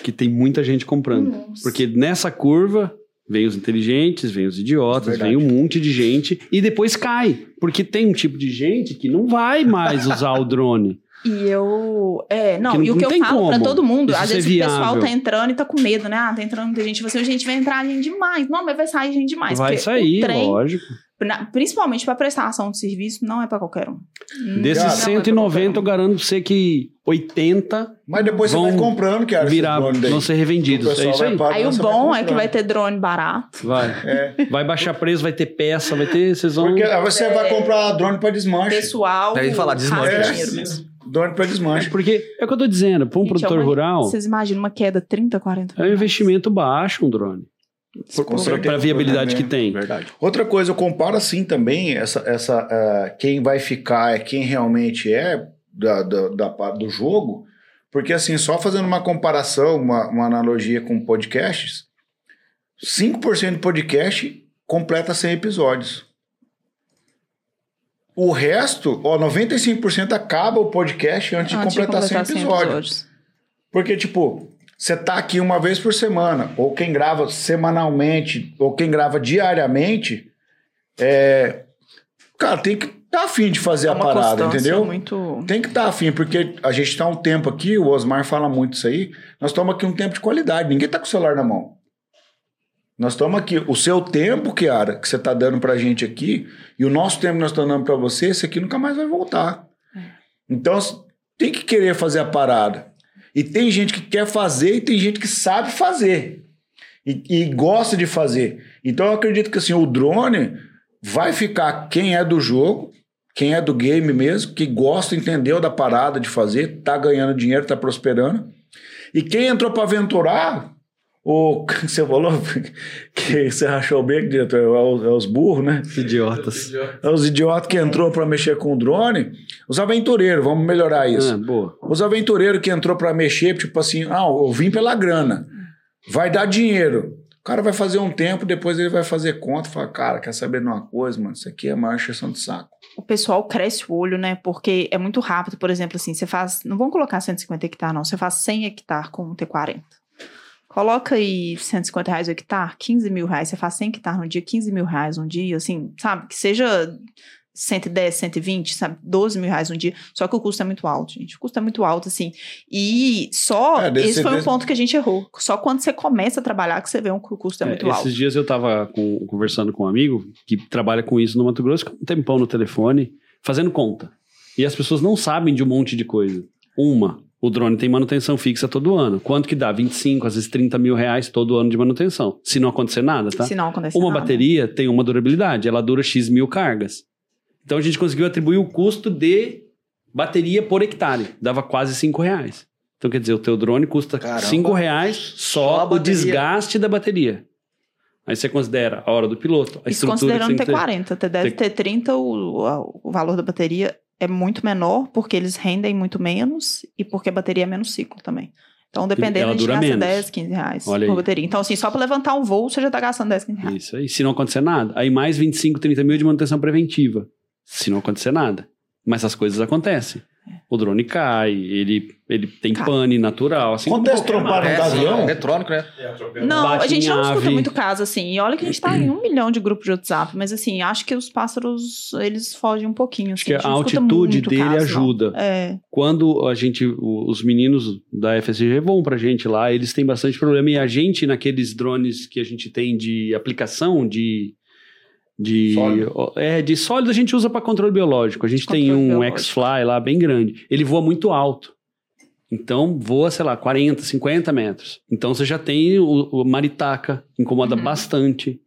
Que tem muita gente comprando. Nossa. Porque nessa curva vem os inteligentes, vem os idiotas, Verdade. vem um monte de gente e depois cai. Porque tem um tipo de gente que não vai mais usar o drone. [laughs] E eu. É, não, não- e o que eu falo pra como todo mundo, isso às vezes o pessoal tá entrando e tá com medo, né? Ah, tá entrando muita gente. Você, gente, vai entrar gente demais. Não, mas vai sair gente demais. vai sair, o trem, lógico. Principalmente pra prestação de serviço, não é pra qualquer um. Desses Cara, Não é pra 190, eu garanto pra você que 80 Mas depois Vão você vai comprando, que virar, vão ser revendidos. É isso aí. pagando, Aí o bom é que vai ter drone barato. Vai. É, Vai baixar preço, vai ter peça, vai ter. Vocês vão. porque aí você vai comprar drone pra desmanche. Pessoal. Daí falar, desmanche. É, dinheiro mesmo. drone pra É desmanche. porque é o que eu tô dizendo, para um Gente, é produtor uma- rural, Vocês imaginam uma queda 30, 40 é um investimento baixo um drone. Com certeza, Para a viabilidade que né? tem. Verdade. Outra coisa, eu comparo assim também, essa, essa, eh, quem vai ficar é quem realmente é da, da, da do jogo, porque assim, só fazendo uma comparação, uma, uma analogia com podcasts, 5% de podcast completa 100 episódios. O resto, ó, 95% acaba o podcast antes, Antes de completar 100 episódios. Porque, tipo, você tá aqui uma vez por semana, ou quem grava semanalmente, ou quem grava diariamente, é. Cara, tem que tá afim de fazer É a parada, entendeu? Muito... Tem que estar tá afim, porque a gente tá um tempo aqui, o Osmar fala muito isso aí, nós estamos aqui um tempo de qualidade, ninguém tá com o celular na mão. Nós estamos aqui, o seu tempo, Kiara, que você tá dando pra gente aqui, e o nosso tempo que nós estamos dando pra você, esse aqui nunca mais vai voltar. Então, tem que querer fazer a parada. E tem gente que quer fazer e tem gente que sabe fazer. E, e gosta de fazer. Então, eu acredito que assim, o drone vai ficar quem é do jogo, quem é do game mesmo, que gosta, entendeu da parada de fazer, tá ganhando dinheiro, tá prosperando. E quem entrou para aventurar, o [laughs] que você falou que você achou bem, diretor, é os, é os burros, né? Idiotas. É os idiotas que entrou para mexer com o drone. Os aventureiros, vamos melhorar isso. Ah, boa. Os aventureiros que entrou para mexer, tipo assim, ah, eu vim pela grana, vai dar dinheiro. O cara vai fazer um tempo, depois ele vai fazer conta, fala, cara, quer saber de uma coisa, mano? Isso aqui é a maior exceção de saco. o pessoal cresce o olho, né? Porque é muito rápido. Por exemplo, assim, você faz. Não vamos colocar 150 hectares, não. Você faz 100 hectares com um T40. Coloca aí 150 reais o hectare, 15 mil reais. Você faz 100 hectares no dia, 15 mil reais um dia, assim, sabe? Que seja 110, 120, sabe? 12 mil reais um dia. Só que o custo é muito alto, gente. O custo é muito alto, assim. E só. É, esse foi um ponto que a gente errou. Só quando você começa a trabalhar que você vê um, que o custo é, É, muito esses alto. dias eu tava com- conversando com um amigo que trabalha com isso no Mato Grosso, com um tempão no telefone, fazendo conta. E as pessoas não sabem de um monte de coisa. Uma, o drone tem manutenção fixa todo ano. Quanto que dá? 25, às vezes 30 mil reais todo ano de manutenção. Se não acontecer nada, tá? Se não acontece Uma nada. bateria tem uma durabilidade, ela dura X mil cargas. Então a gente conseguiu atribuir o custo de bateria por hectare. Dava quase 5 reais. Então quer dizer, o teu drone custa Caramba. 5 reais Só só o desgaste da bateria. Aí você considera a hora do piloto, a Isso estrutura considerando que você ter. T40. Até deve ter 30, o, o- o valor da bateria é muito menor, porque eles rendem muito menos e porque a bateria é menos ciclo também. Então, dependendo, a gente gasta menos. 10, 15 reais Olha por aí. bateria. Então, assim, só para levantar um voo, você já tá gastando 10, 15 reais. Isso aí, se não acontecer nada. Aí mais 25, 30 mil de manutenção preventiva. Se não acontecer nada. Mas as coisas acontecem. O drone cai, ele, ele tem Cai. pane natural. Assim Quando como eles qualquer tromparam um É, avião? eletrônico, né? Não, Bate a gente em não escuta muito caso assim. E olha que a gente tá em um milhão de grupos de WhatsApp, mas assim, acho que os pássaros, eles fogem um pouquinho. Acho Assim, que a escuta altitude dele caso, ajuda. É, Quando a gente, os meninos da FSG vão pra gente lá, eles têm bastante problema. E a gente, naqueles drones que a gente tem de aplicação, de. De, Sólido. é, de sólido a gente usa para controle biológico. A gente tem um. X-Fly lá bem grande. Ele voa muito alto. Então voa, sei lá, 40, 50 metros. Então você já tem o, o maritaca, incomoda Uhum. bastante.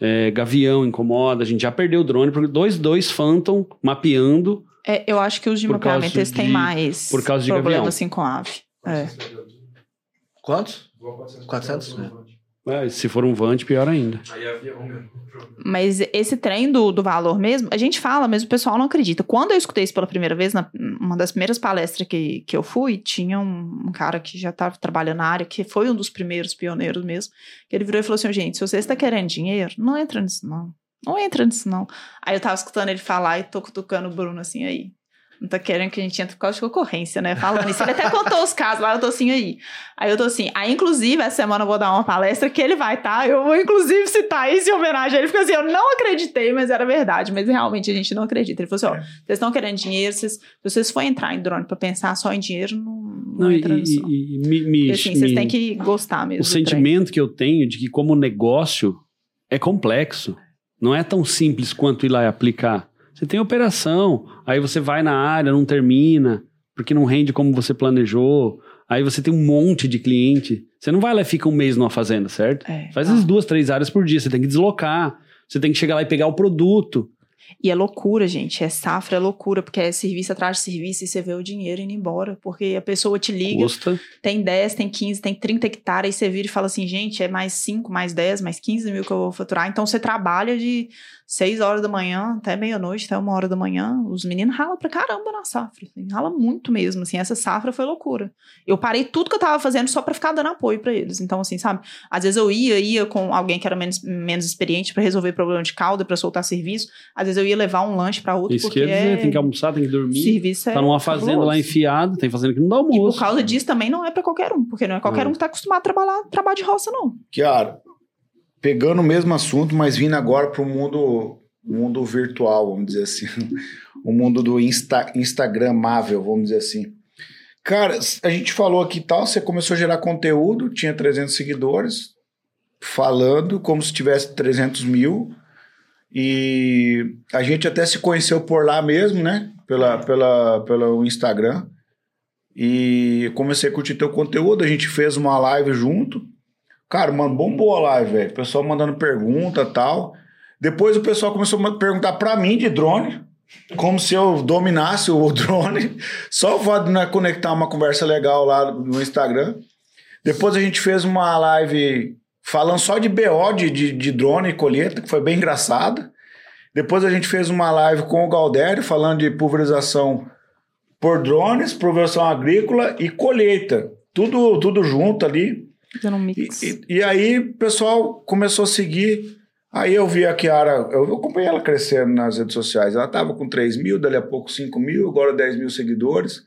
É, gavião incomoda. A gente já perdeu o drone porque dois, dois Phantom mapeando é, eu acho que os de mapeamento eles têm mais por causa de problema gavião. assim com ave. É. Quantos? 400, né? É, se for um Vant, pior ainda. Aí é avião mesmo. Mas esse trem do, do valor mesmo, a gente fala, mas o pessoal não acredita. Quando eu escutei isso pela primeira vez, na, uma das primeiras palestras que, que eu fui, tinha um, um cara que já estava trabalhando na área, que foi um dos primeiros pioneiros mesmo, que ele virou e falou assim, gente, se você está querendo dinheiro, não entra nisso não. Não entra nisso não. Aí eu tava escutando ele falar e tô cutucando o Bruno assim aí. Não tá querendo que a gente entre por causa de concorrência, né? Falando isso. Ele até contou os casos lá, eu tô assim aí. Aí eu tô assim. Aí, inclusive, essa semana eu vou dar uma palestra que ele vai, tá? Eu vou, inclusive, citar isso em homenagem a ele. Porque assim, eu não acreditei, mas era verdade. Mas realmente a gente não acredita. Ele falou assim: ó, vocês estão querendo dinheiro, vocês, se vocês forem entrar em drone pra pensar só em dinheiro, não, não, Não, e, entra nisso. não. e- e me, me- Porque, assim, vocês me- têm que gostar mesmo. o do trem. sentimento que eu tenho de que como negócio é complexo. Não é tão simples quanto ir lá e aplicar. Você tem operação, aí você vai na área, não termina, porque não rende como você planejou. Aí você tem um monte de cliente. Você não vai lá e fica um mês numa fazenda, certo? É, Faz não. as duas, três áreas por dia. Você tem que deslocar. Você tem que chegar lá e pegar o produto. E é loucura, gente. É safra, é loucura, porque é serviço atrás de serviço e você vê o dinheiro indo embora. Porque a pessoa te liga, Custa. tem 10, tem 15, tem 30 hectares, aí você vira e fala assim, gente, é mais 5, mais 10, mais 15 mil que eu vou faturar. Então você trabalha de 6 horas da manhã até meia-noite, até uma hora da manhã. Os meninos ralam pra caramba na safra. Assim, rala muito mesmo, assim. Essa safra foi loucura. Eu parei tudo que eu tava fazendo só pra ficar dando apoio pra eles. Então, assim, sabe? Às vezes eu ia, ia com alguém que era menos, menos experiente pra resolver problema de calda, pra soltar serviço. Às vezes eu ia levar um lanche pra outro, Isso porque quer dizer, é... tem que almoçar, tem que dormir. serviço é tá numa fazenda fabuloso. lá enfiado, tem fazenda que não dá E almoço. por causa disso também não é pra qualquer um, porque não é qualquer Não. um que tá acostumado a trabalhar trabalho de roça, não. Kiara, pegando o mesmo assunto, mas vindo agora para o mundo, mundo virtual, vamos dizer assim. [laughs] O mundo do Insta, Instagramável, vamos dizer assim. Cara, a gente falou aqui tal, você começou a gerar conteúdo, tinha 300 seguidores, falando como se tivesse 300 mil. E a gente até se conheceu por lá mesmo, né? Pela, pela, pelo Instagram. E comecei a curtir teu conteúdo, a gente fez uma live junto. Cara, mano, bombou a live, velho. Pessoal mandando pergunta tal. Depois o pessoal começou a perguntar pra mim de drone, como se eu dominasse o [laughs] drone. Só o fato nós conectar uma conversa legal lá no Instagram. Depois a gente fez uma live falando só de BO de, de, de drone e colheita, que foi bem engraçada. Depois a gente fez uma live com o Galdério falando de pulverização por drones, pulverização agrícola e colheita. Tudo, tudo junto ali. Um E, mix. e- e aí o pessoal começou a seguir. Aí eu vi a Kiara, eu acompanhei ela crescendo nas redes sociais. Ela estava com 3 mil, dali a pouco 5 mil, agora 10 mil seguidores.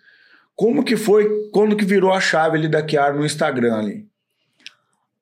Como que foi, quando que virou a chave ali da Kiara no Instagram ali?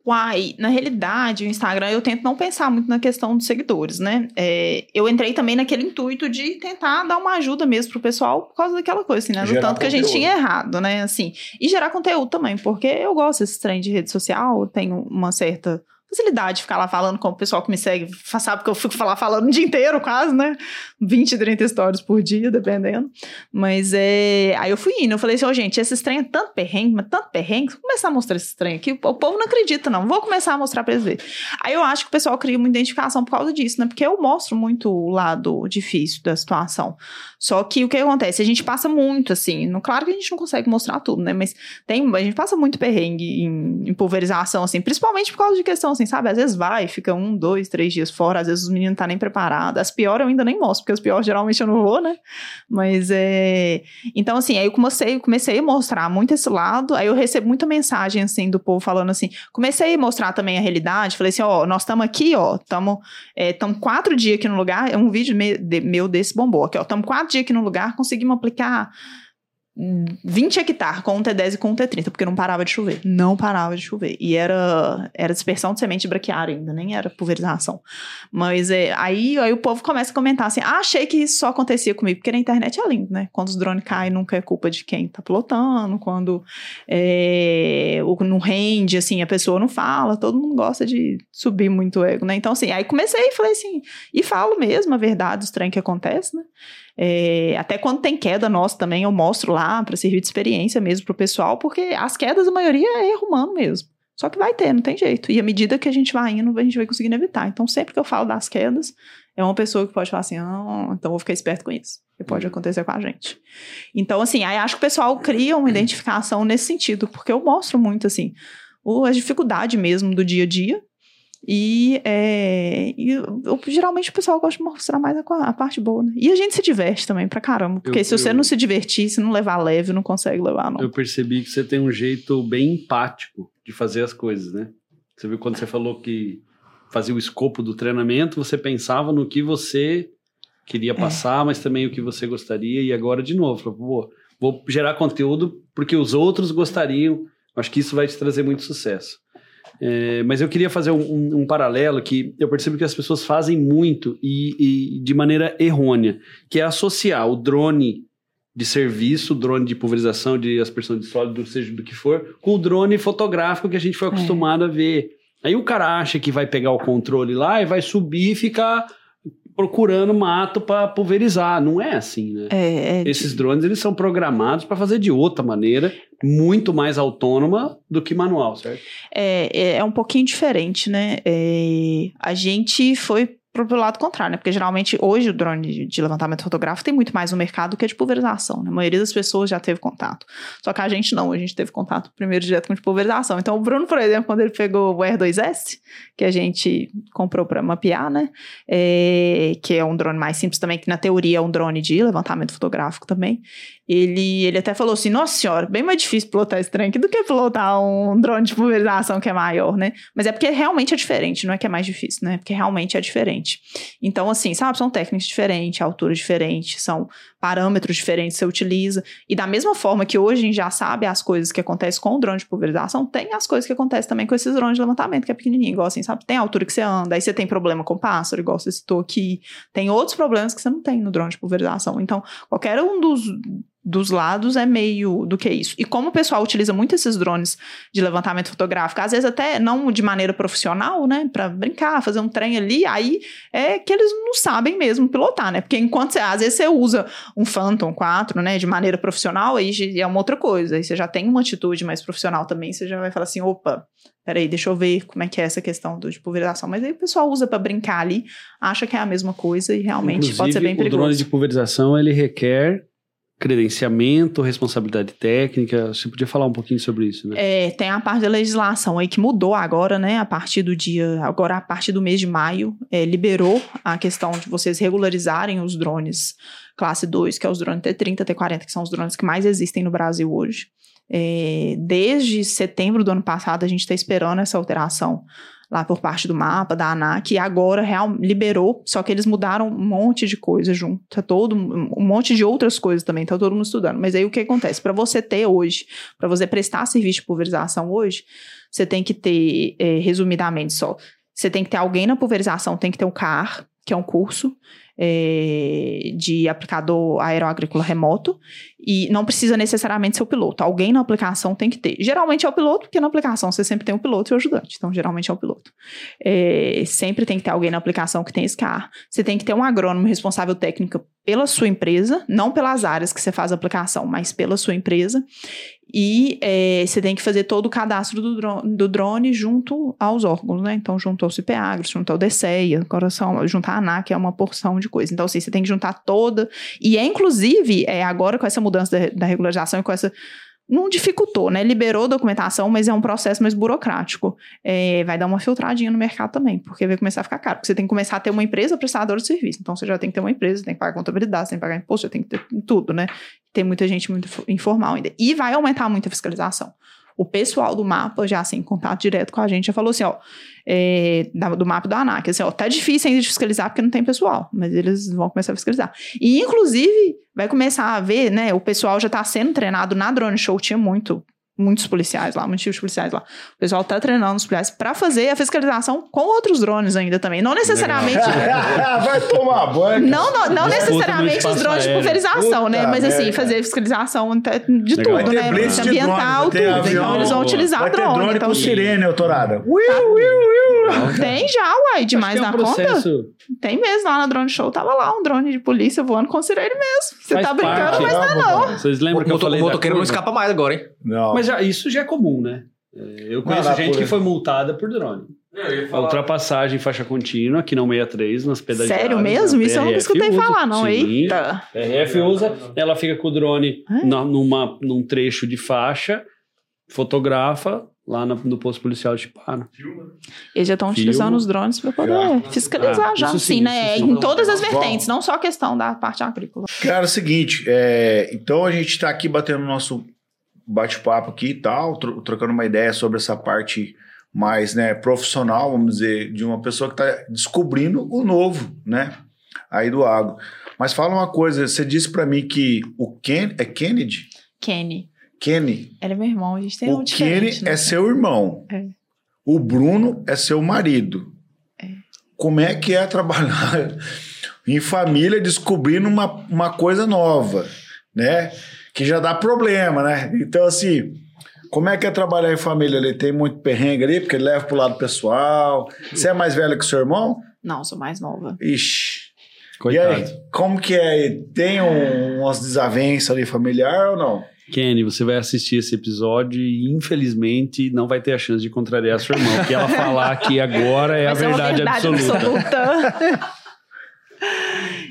Uai, na realidade, o Instagram eu tento não pensar muito na questão dos seguidores, né? É, eu entrei também naquele intuito de tentar dar uma ajuda mesmo pro pessoal por causa daquela coisa, assim, né? Do tanto que a gente tinha errado, né? Assim, e gerar conteúdo também, porque eu gosto desse trem de rede social, tenho uma certa facilidade de ficar lá falando com o pessoal que me segue, sabe que eu fico falar falando o dia inteiro quase, né? 20, 30 histórias por dia, dependendo. Mas é. Aí eu fui indo, eu falei assim, ó, gente, esses trem é tanto perrengue, mas tanto perrengue, vou começar a mostrar esses trem aqui. O povo não acredita, não. Vou começar a mostrar pra eles verem. Aí eu acho que o pessoal cria uma identificação por causa disso, né? Porque eu mostro muito o lado difícil da situação. Só que o que acontece? A gente passa muito, assim. No, claro que a gente não consegue mostrar tudo, né? Mas tem, a gente passa muito perrengue em, em pulverização, assim, principalmente por causa de questão, assim, sabe? Às vezes vai, fica um, dois, três dias fora, às vezes os meninos não tá nem preparados. As piores eu ainda nem mostro, porque as piores geralmente eu não vou, né? Mas é. Então, assim, aí eu comecei, comecei a mostrar muito esse lado, aí eu recebo muita mensagem, assim, do povo falando assim. Comecei a mostrar também a realidade, falei assim: ó, nós estamos aqui, ó, estamos é, quatro dias aqui no lugar, é um vídeo me- de- meu desse bombou aqui, ó, estamos quatro dias aqui no lugar, conseguimos aplicar hum, 20 hectares com um T10 e com um T30, porque não parava de chover. Não parava de chover. E era, era dispersão de semente braquiária ainda, nem era pulverização. Mas é, aí, aí o povo começa a comentar assim: ah, achei que isso só acontecia comigo, porque na internet é lindo, né? Quando os drones caem, nunca é culpa de quem tá pilotando, quando é, não rende, assim, a pessoa não fala, todo mundo gosta de subir muito ego, né? Então, assim, aí comecei e falei assim, e falo mesmo a verdade dos trem que acontece, né? É, até quando tem queda nossa também, eu mostro lá para servir de experiência mesmo pro pessoal, porque as quedas, a maioria é erro humano mesmo. Só que vai ter, não tem jeito. E à medida que a gente vai indo, a gente vai conseguindo evitar. Então, sempre que eu falo das quedas, é uma pessoa que pode falar assim, ah, então vou ficar esperto com isso. Que pode acontecer com a gente. Então, assim, aí acho que o pessoal cria uma identificação nesse sentido, porque eu mostro muito, assim, o, a dificuldade mesmo do dia a dia. E, é, e eu- geralmente o pessoal gosta de mostrar mais a, a parte boa, né? E a gente se diverte também pra caramba. Porque Eu- se você eu- não se divertir, se não levar leve, não consegue levar, não. Eu percebi que você tem um jeito bem empático de fazer as coisas, né? Você viu quando você falou que fazia o escopo do treinamento, você pensava no que você queria passar, mas também o que você gostaria, e agora de novo, falou, pô, vou gerar conteúdo porque os outros gostariam. Acho que isso vai te trazer muito sucesso. É, mas eu queria fazer um, um- um paralelo que eu percebo que as pessoas fazem muito e, e de maneira errônea, que é associar o drone de serviço, drone de pulverização, de aspersão de sólido, seja do que for, com o drone fotográfico que a gente foi acostumado a ver. Aí o cara acha que vai pegar o controle lá e vai subir e ficar procurando mato para pulverizar. Não é assim, né? É, é, Esses drones eles são programados para fazer de outra maneira, muito mais autônoma do que manual, certo? é, é, é um pouquinho diferente, né? É, a gente foi pro, lado contrário, né? Porque geralmente hoje o drone de, levantamento fotográfico tem muito mais no mercado do que de pulverização, né? A maioria das pessoas já teve contato. Só que a gente não, a gente teve contato primeiro direto com de pulverização. Então o Bruno, por exemplo, quando ele pegou o R2S, que a gente comprou para mapear, né? É, que é um drone mais simples também, que na teoria é um drone de levantamento fotográfico também. Ele, ele até falou assim: Nossa senhora, bem mais difícil pilotar esse trem do que pilotar um drone de pulverização que é maior, né? Mas é porque realmente é diferente, não é que é mais difícil, né? Porque realmente é diferente. Então, assim, sabe, são técnicas diferentes, alturas diferentes, são parâmetros diferentes que você utiliza. E da mesma forma que hoje a gente já sabe as coisas que acontecem com o drone de pulverização, tem as coisas que acontecem também com esses drones de levantamento, que é pequenininho, igual assim, sabe? Tem a altura que você anda, aí você tem problema com pássaro, igual você citou aqui. Tem outros problemas que você não tem no drone de pulverização. Então, qualquer um dos dos lados é meio do que isso. E como o pessoal utiliza muito esses drones de levantamento fotográfico, às vezes até não de maneira profissional, né, para brincar, fazer um trem ali, aí é que eles não sabem mesmo pilotar, né? Porque enquanto você, às vezes você usa um Phantom 4, né, de maneira profissional, aí é uma outra coisa. Aí você já tem uma atitude mais profissional também, você já vai falar assim, opa, peraí, deixa eu ver como é que é essa questão do, de pulverização. Mas aí o pessoal usa para brincar ali, acha que é a mesma coisa e realmente pode ser bem o drone perigoso. de pulverização ele requer credenciamento, responsabilidade técnica. Você podia falar um pouquinho sobre isso, né? É, tem a parte da legislação aí que mudou agora, né? A partir do dia, agora a partir do mês de maio, é, liberou a questão de vocês regularizarem os drones classe 2, que é os drones T30, T40, que são os drones que mais existem no Brasil hoje. É, desde setembro do ano passado, a gente está esperando essa alteração lá por parte do mapa, da ANAC, e agora real, liberou, só que eles mudaram um monte de coisa junto, tá todo, um monte de outras coisas também, tá todo mundo estudando. Mas aí o que acontece? Para você ter hoje, para você prestar serviço de pulverização hoje, você tem que ter, é, resumidamente só, você tem que ter alguém na pulverização, tem que ter um CAR, que é um curso é, de aplicador aeroagrícola remoto, e não precisa necessariamente ser o piloto. Alguém na aplicação tem que ter. Geralmente é o piloto, porque na aplicação você sempre tem o piloto e o ajudante. Então, geralmente é o piloto. É, sempre tem que ter alguém na aplicação que tem esse CAR. Você tem que ter um agrônomo responsável técnico pela sua empresa, não pelas áreas que você faz a aplicação, mas pela sua empresa. E é, você tem que fazer todo o cadastro do drone, do drone junto aos órgãos, né? Então, junto ao CIPEAGRO, junto ao DCEA, agora são, junto à ANAC, é uma porção de coisa. Então, assim, você tem que juntar toda. E é, inclusive, é, agora com essa mudança da, da regularização e com essa não dificultou, né? Liberou documentação, mas é um processo mais burocrático. É, vai dar uma filtradinha no mercado também, porque vai começar a ficar caro. Porque você tem que começar a ter uma empresa prestadora de serviço. Então você já tem que ter uma empresa, tem que pagar contabilidade, tem que pagar imposto, tem que ter tudo, né? Tem muita gente muito informal ainda. E vai aumentar muito a fiscalização. O pessoal do mapa, já assim, em contato direto com a gente, já falou assim, ó, é, do mapa da ANAC, assim, ó, tá difícil ainda de fiscalizar porque não tem pessoal, mas eles vão começar a fiscalizar. E, inclusive, vai começar a ver, né, o pessoal já tá sendo treinado na Drone Show, tinha muito, muitos policiais lá, muitos tipos de policiais lá. O pessoal tá treinando os policiais para fazer a fiscalização com outros drones ainda também. Não necessariamente. [laughs] Vai tomar banho. Não, não, não necessariamente os drones de aéreo. pulverização, né? Puta Mas assim, merda. fazer fiscalização até de Legal. tudo, Vai né? blitz de Ambiental, drone, tudo. avião, então eles vão utilizar Vai drone. drone então, com sirene, autorada. Tem já, uai, demais na um conta. Tem mesmo lá na Drone Show, tava lá um drone de polícia voando com sirene mesmo. Você Faz tá brincando, parte. mas não é não. Vocês lembram que eu falei o motoqueiro não escapa mais agora, hein? Não. Mas já, isso já é comum, né? É, Eu conheço gente que foi multada por drone. A falar. ultrapassagem em faixa contínua aqui na 63, nas pedagiadas. Sério mesmo? Isso eu nunca escutei usa. falar, não. Sim. Eita. PRF usa, ela fica com o drone É? na- numa, num trecho de faixa, fotografa, lá no, no posto policial de Chiparo. Eles já estão utilizando os drones para poder Já. fiscalizar Ah, já, assim, sim, né? sim. Em todas as Bom. vertentes, não só a questão da parte agrícola. Cara, é o seguinte, é, então a gente está aqui batendo nosso bate-papo aqui e tal, tro- trocando uma ideia sobre essa parte mais né, profissional, vamos dizer, de uma pessoa que está descobrindo o novo, né? Aí do agro. Mas fala uma coisa, você disse para mim que o Ken é Kennedy? Kenny. Kenny. Ele é meu irmão, a gente tem um o Kenny diferente, né? é seu irmão. É. O Bruno é seu marido. Como é que é trabalhar [laughs] em família descobrindo uma, uma coisa nova, né? Que já dá problema, né? Então, assim, como é que é trabalhar em família? Ele tem muito perrengue ali, porque ele leva pro lado pessoal. Você é mais velha que seu irmão? Não, sou mais nova. Ixi. Coitado. E aí, como que é? Tem um, umas desavenças ali familiar ou não? Kenny, você vai assistir esse episódio e infelizmente não vai ter a chance de contrariar sua irmã. O que ela falar aqui agora é a Vai ser uma verdade, absoluta. absoluta. [laughs]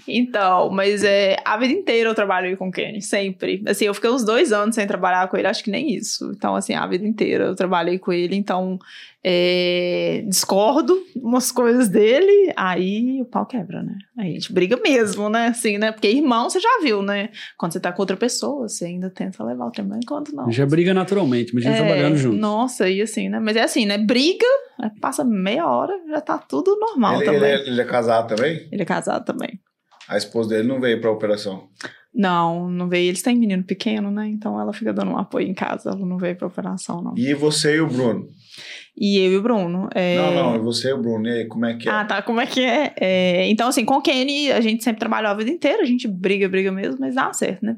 então, mas é, a vida inteira eu trabalhei com o Kenny, sempre. Assim, eu fiquei uns dois anos sem trabalhar com ele, acho que nem isso. Então, assim, a vida inteira eu trabalhei com ele, então é, discordo umas coisas dele, aí o pau quebra, né? Aí a gente briga mesmo, né? Assim, né? Porque irmão, você já viu, né? Quando você tá com outra pessoa, você ainda tenta levar o tema enquanto não. Já briga naturalmente, mas a gente É, trabalhando junto. Nossa, e assim, né? Mas é assim, né? Briga, passa meia hora, já tá tudo normal Ele, também. ele Ele é, é... ele é casado também? A esposa dele não veio pra operação. Não, não veio. Eles têm menino pequeno, né? Então ela fica dando um apoio em casa. Ela não veio pra operação, não. E você e o Bruno? E eu e o Bruno. é, Não, não, e você e o Bruno, e aí, como é que é? Ah, tá. Como é que é? É, Então, assim, com o Kenny, a gente sempre trabalhou a vida inteira, a gente briga, briga mesmo, mas dá certo, né?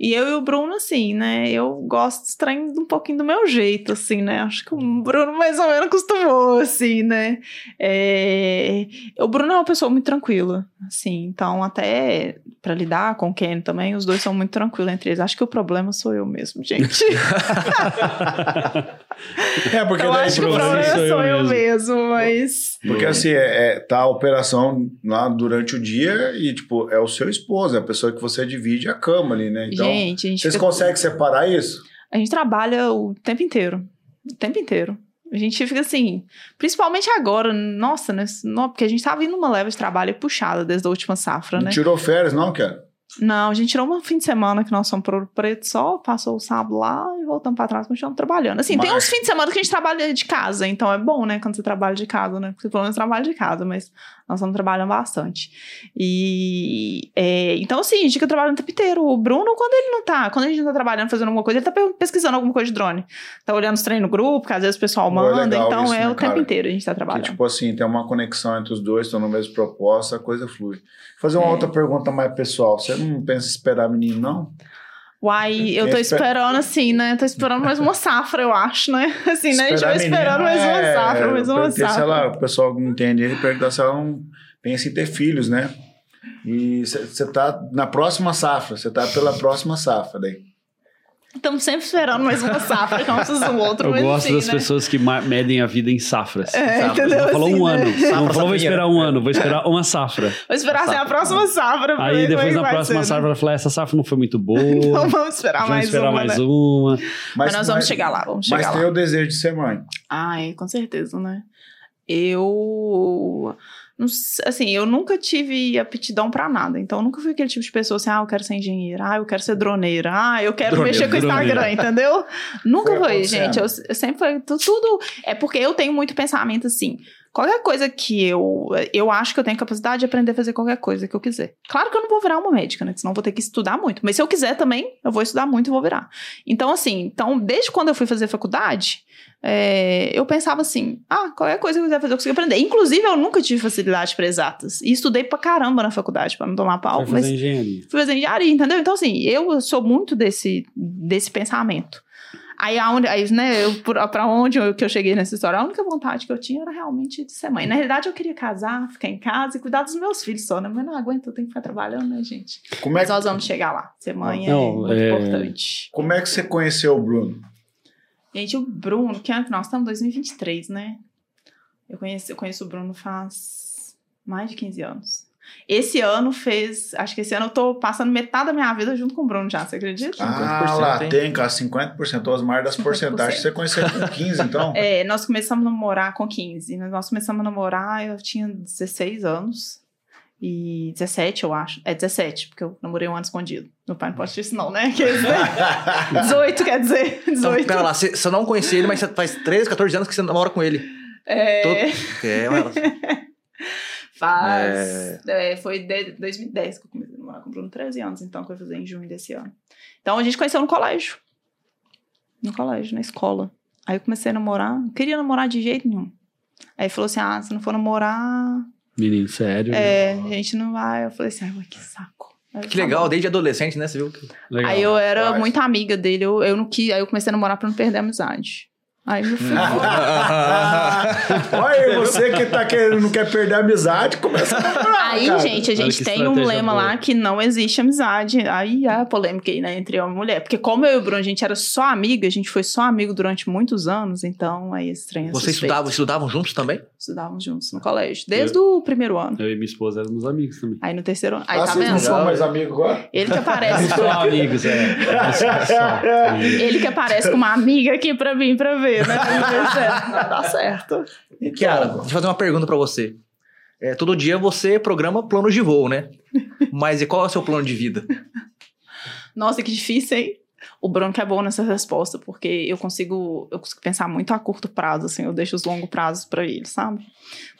E eu e o Bruno, assim, né? Eu gosto estranho um pouquinho do meu jeito, assim, né? Acho que o Bruno mais ou menos acostumou, assim, né? É, O Bruno é uma pessoa muito tranquila, assim, então até pra lidar com o Kenny também, os dois são muito tranquilos entre eles. Acho que o problema sou eu mesmo, gente. [laughs] [laughs] É, porque eu daí acho que o problema problema sou sou eu eu mesmo. mesmo, mas. Porque assim, é, é- tá a operação lá durante o dia e, tipo, é o seu esposo, é a pessoa que você divide a cama ali, né? Então, gente, a gente vocês fica- conseguem separar isso? A gente trabalha o tempo inteiro. O tempo inteiro. A gente fica assim, principalmente agora, nossa, né? Não, porque a gente tava indo numa leva de trabalho puxada desde a última safra, Não né? tirou férias, não, cara? Não, a gente tirou um fim de semana que nós fomos pro Ouro Preto só, passou o sábado lá e voltamos pra trás, continuamos trabalhando. Assim, tem Mas- uns fins de semana que a gente trabalha de casa, então é bom, né, quando você trabalha de casa, né? Porque pelo menos trabalha de casa, mas nós estamos trabalhando bastante. E é, então, assim, a gente fica trabalhando o tempo inteiro. O Bruno, quando ele não tá, quando a gente não tá trabalhando, fazendo alguma coisa, ele tá pe- pesquisando alguma coisa de drone. Tá olhando os treinos no grupo, que às vezes o pessoal é manda, legal então isso, é né, o tempo cara? inteiro a gente tá Que, trabalhando. tipo assim, tem uma conexão entre os dois, estão no mesmo propósito, a coisa flui. Vou fazer uma É. outra pergunta mais pessoal. Você não pensa em esperar menino, não? Uai, eu tô Quem espera- esperando assim, né? Tô esperando mais uma safra, eu acho, né? [laughs] Assim, né? A gente vai esperando mais uma é- safra, mais eu uma safra. ela, o pessoal que não entende, ele pergunta se ela não pensa em ter filhos, né? E você tá na próxima safra, você tá pela próxima safra daí. Estamos sempre esperando mais uma safra, que um precisa do outro, Eu mas gosto assim, das né? pessoas que medem a vida em safras. É, Safras. entendeu? Não falou Assim, um né? ano. Não falou vou esperar um ano, vou esperar uma safra. Vou esperar assim, a próxima safra. Aí como é depois na próxima ser, safra né? ela fala: essa safra não foi muito boa. Então vamos esperar Vamos mais esperar uma, mais né? uma. Mas, nós vamos chegar lá, vamos Mas chegar tem lá. o desejo de ser mãe. Ai, com certeza, né? Eu. Assim, eu nunca tive aptidão pra nada. Então, eu nunca fui aquele tipo de pessoa assim, ah, eu quero ser engenheira, ah, eu quero ser droneira, ah, eu quero Droneira, mexer com o Instagram, entendeu? [laughs] Nunca Foi foi, gente. Eu, eu sempre foi tu- tudo. É porque eu tenho muito pensamento assim. Qualquer coisa que eu. Eu acho que eu tenho capacidade de aprender a fazer qualquer coisa que eu quiser. Claro que eu não vou virar uma médica, né? Senão eu vou ter que estudar muito. Mas se eu quiser também, eu vou estudar muito e vou virar. Então, assim, então, desde quando eu fui fazer faculdade, é, eu pensava assim: ah, qualquer coisa que eu quiser fazer, eu consigo aprender. Inclusive, eu nunca tive facilidade para exatas. E estudei pra caramba na faculdade, pra não tomar pau. Mas fazer engenharia. fui fazer engenharia, entendeu? Então, assim, eu sou muito desse, desse pensamento. Aí, aonde, aí né, eu, por- pra onde eu, que eu cheguei nessa história, a única vontade que eu tinha era realmente de ser mãe. Na realidade, eu queria casar, ficar em casa e cuidar dos meus filhos só, né? Mas não aguento, eu tenho que ficar trabalhando, né, gente? Como é, Mas que, nós vamos chegar lá. Ser mãe Não, é muito é- importante. como é que você conheceu o Bruno? Gente, o Bruno, que ano que nós estamos? 2023, né? Eu conheço, eu conheço o Bruno faz mais de 15 anos. Esse ano fez. Acho que esse ano eu tô passando metade da minha vida junto com o Bruno já, você acredita? Ah, 50%, lá hein? tem, cara, 50%. Osmar das 50%. porcentagens. Você conheceu com [laughs] 15, então? É, nós começamos a namorar com 15. né? Nós começamos a namorar, eu tinha 16 anos. E 17, eu acho. É 17, porque eu namorei um ano escondido. Meu pai não pode dizer isso, não, né? Quer dizer, [laughs] 18, quer dizer. Então, 18. pera lá, você, você não conhecia ele, mas faz 13, 14 anos que você namora com ele. É, É, uma relação. [laughs] faz. é, foi de 2010 que eu comecei a namorar com o Bruno, 13 anos, então, que eu ia fazer em junho desse ano. Então a gente conheceu no colégio. No colégio, na escola. Aí eu comecei a namorar, não queria namorar de jeito nenhum. Aí falou assim: ah, se não for namorar, Menino, sério. é, a gente não vai. Eu falei assim, ai, mas que saco. Aí Que tá legal, bom. desde adolescente, né? Você viu que. Legal. Aí eu era Rapaz. muito amiga dele, eu, eu não quis, aí eu comecei a namorar pra não perder a amizade. Aí meu filho. [laughs] Olha aí, você que tá querendo, não quer perder a amizade, começa a namorar, Aí, cara. gente, a gente tem um lema boa. lá que não existe amizade. Aí a polêmica aí, né, entre homem e mulher. Porque como eu e o Bruno, a gente era só amiga, a gente foi só amigo durante muitos anos, então aí esse trem é Vocês estudavam, estudavam juntos também? Estudávamos juntos no colégio, desde o primeiro ano. Eu e minha esposa éramos amigos também. Aí no terceiro ano. Aí Ah, tá vocês não são mais amigos agora? Ele que [laughs] aparece. Só amigos, é. Ele que aparece com uma amiga aqui pra mim pra ver, né? Não dá certo. Kiara, deixa eu fazer uma pergunta pra você. É, todo dia você programa planos de voo, né? Mas e qual é o seu plano de vida? Nossa, que difícil, hein? O Bruno que é bom nessa resposta, porque eu consigo, eu consigo pensar muito a curto prazo, assim, eu deixo os longos prazos pra ele, sabe?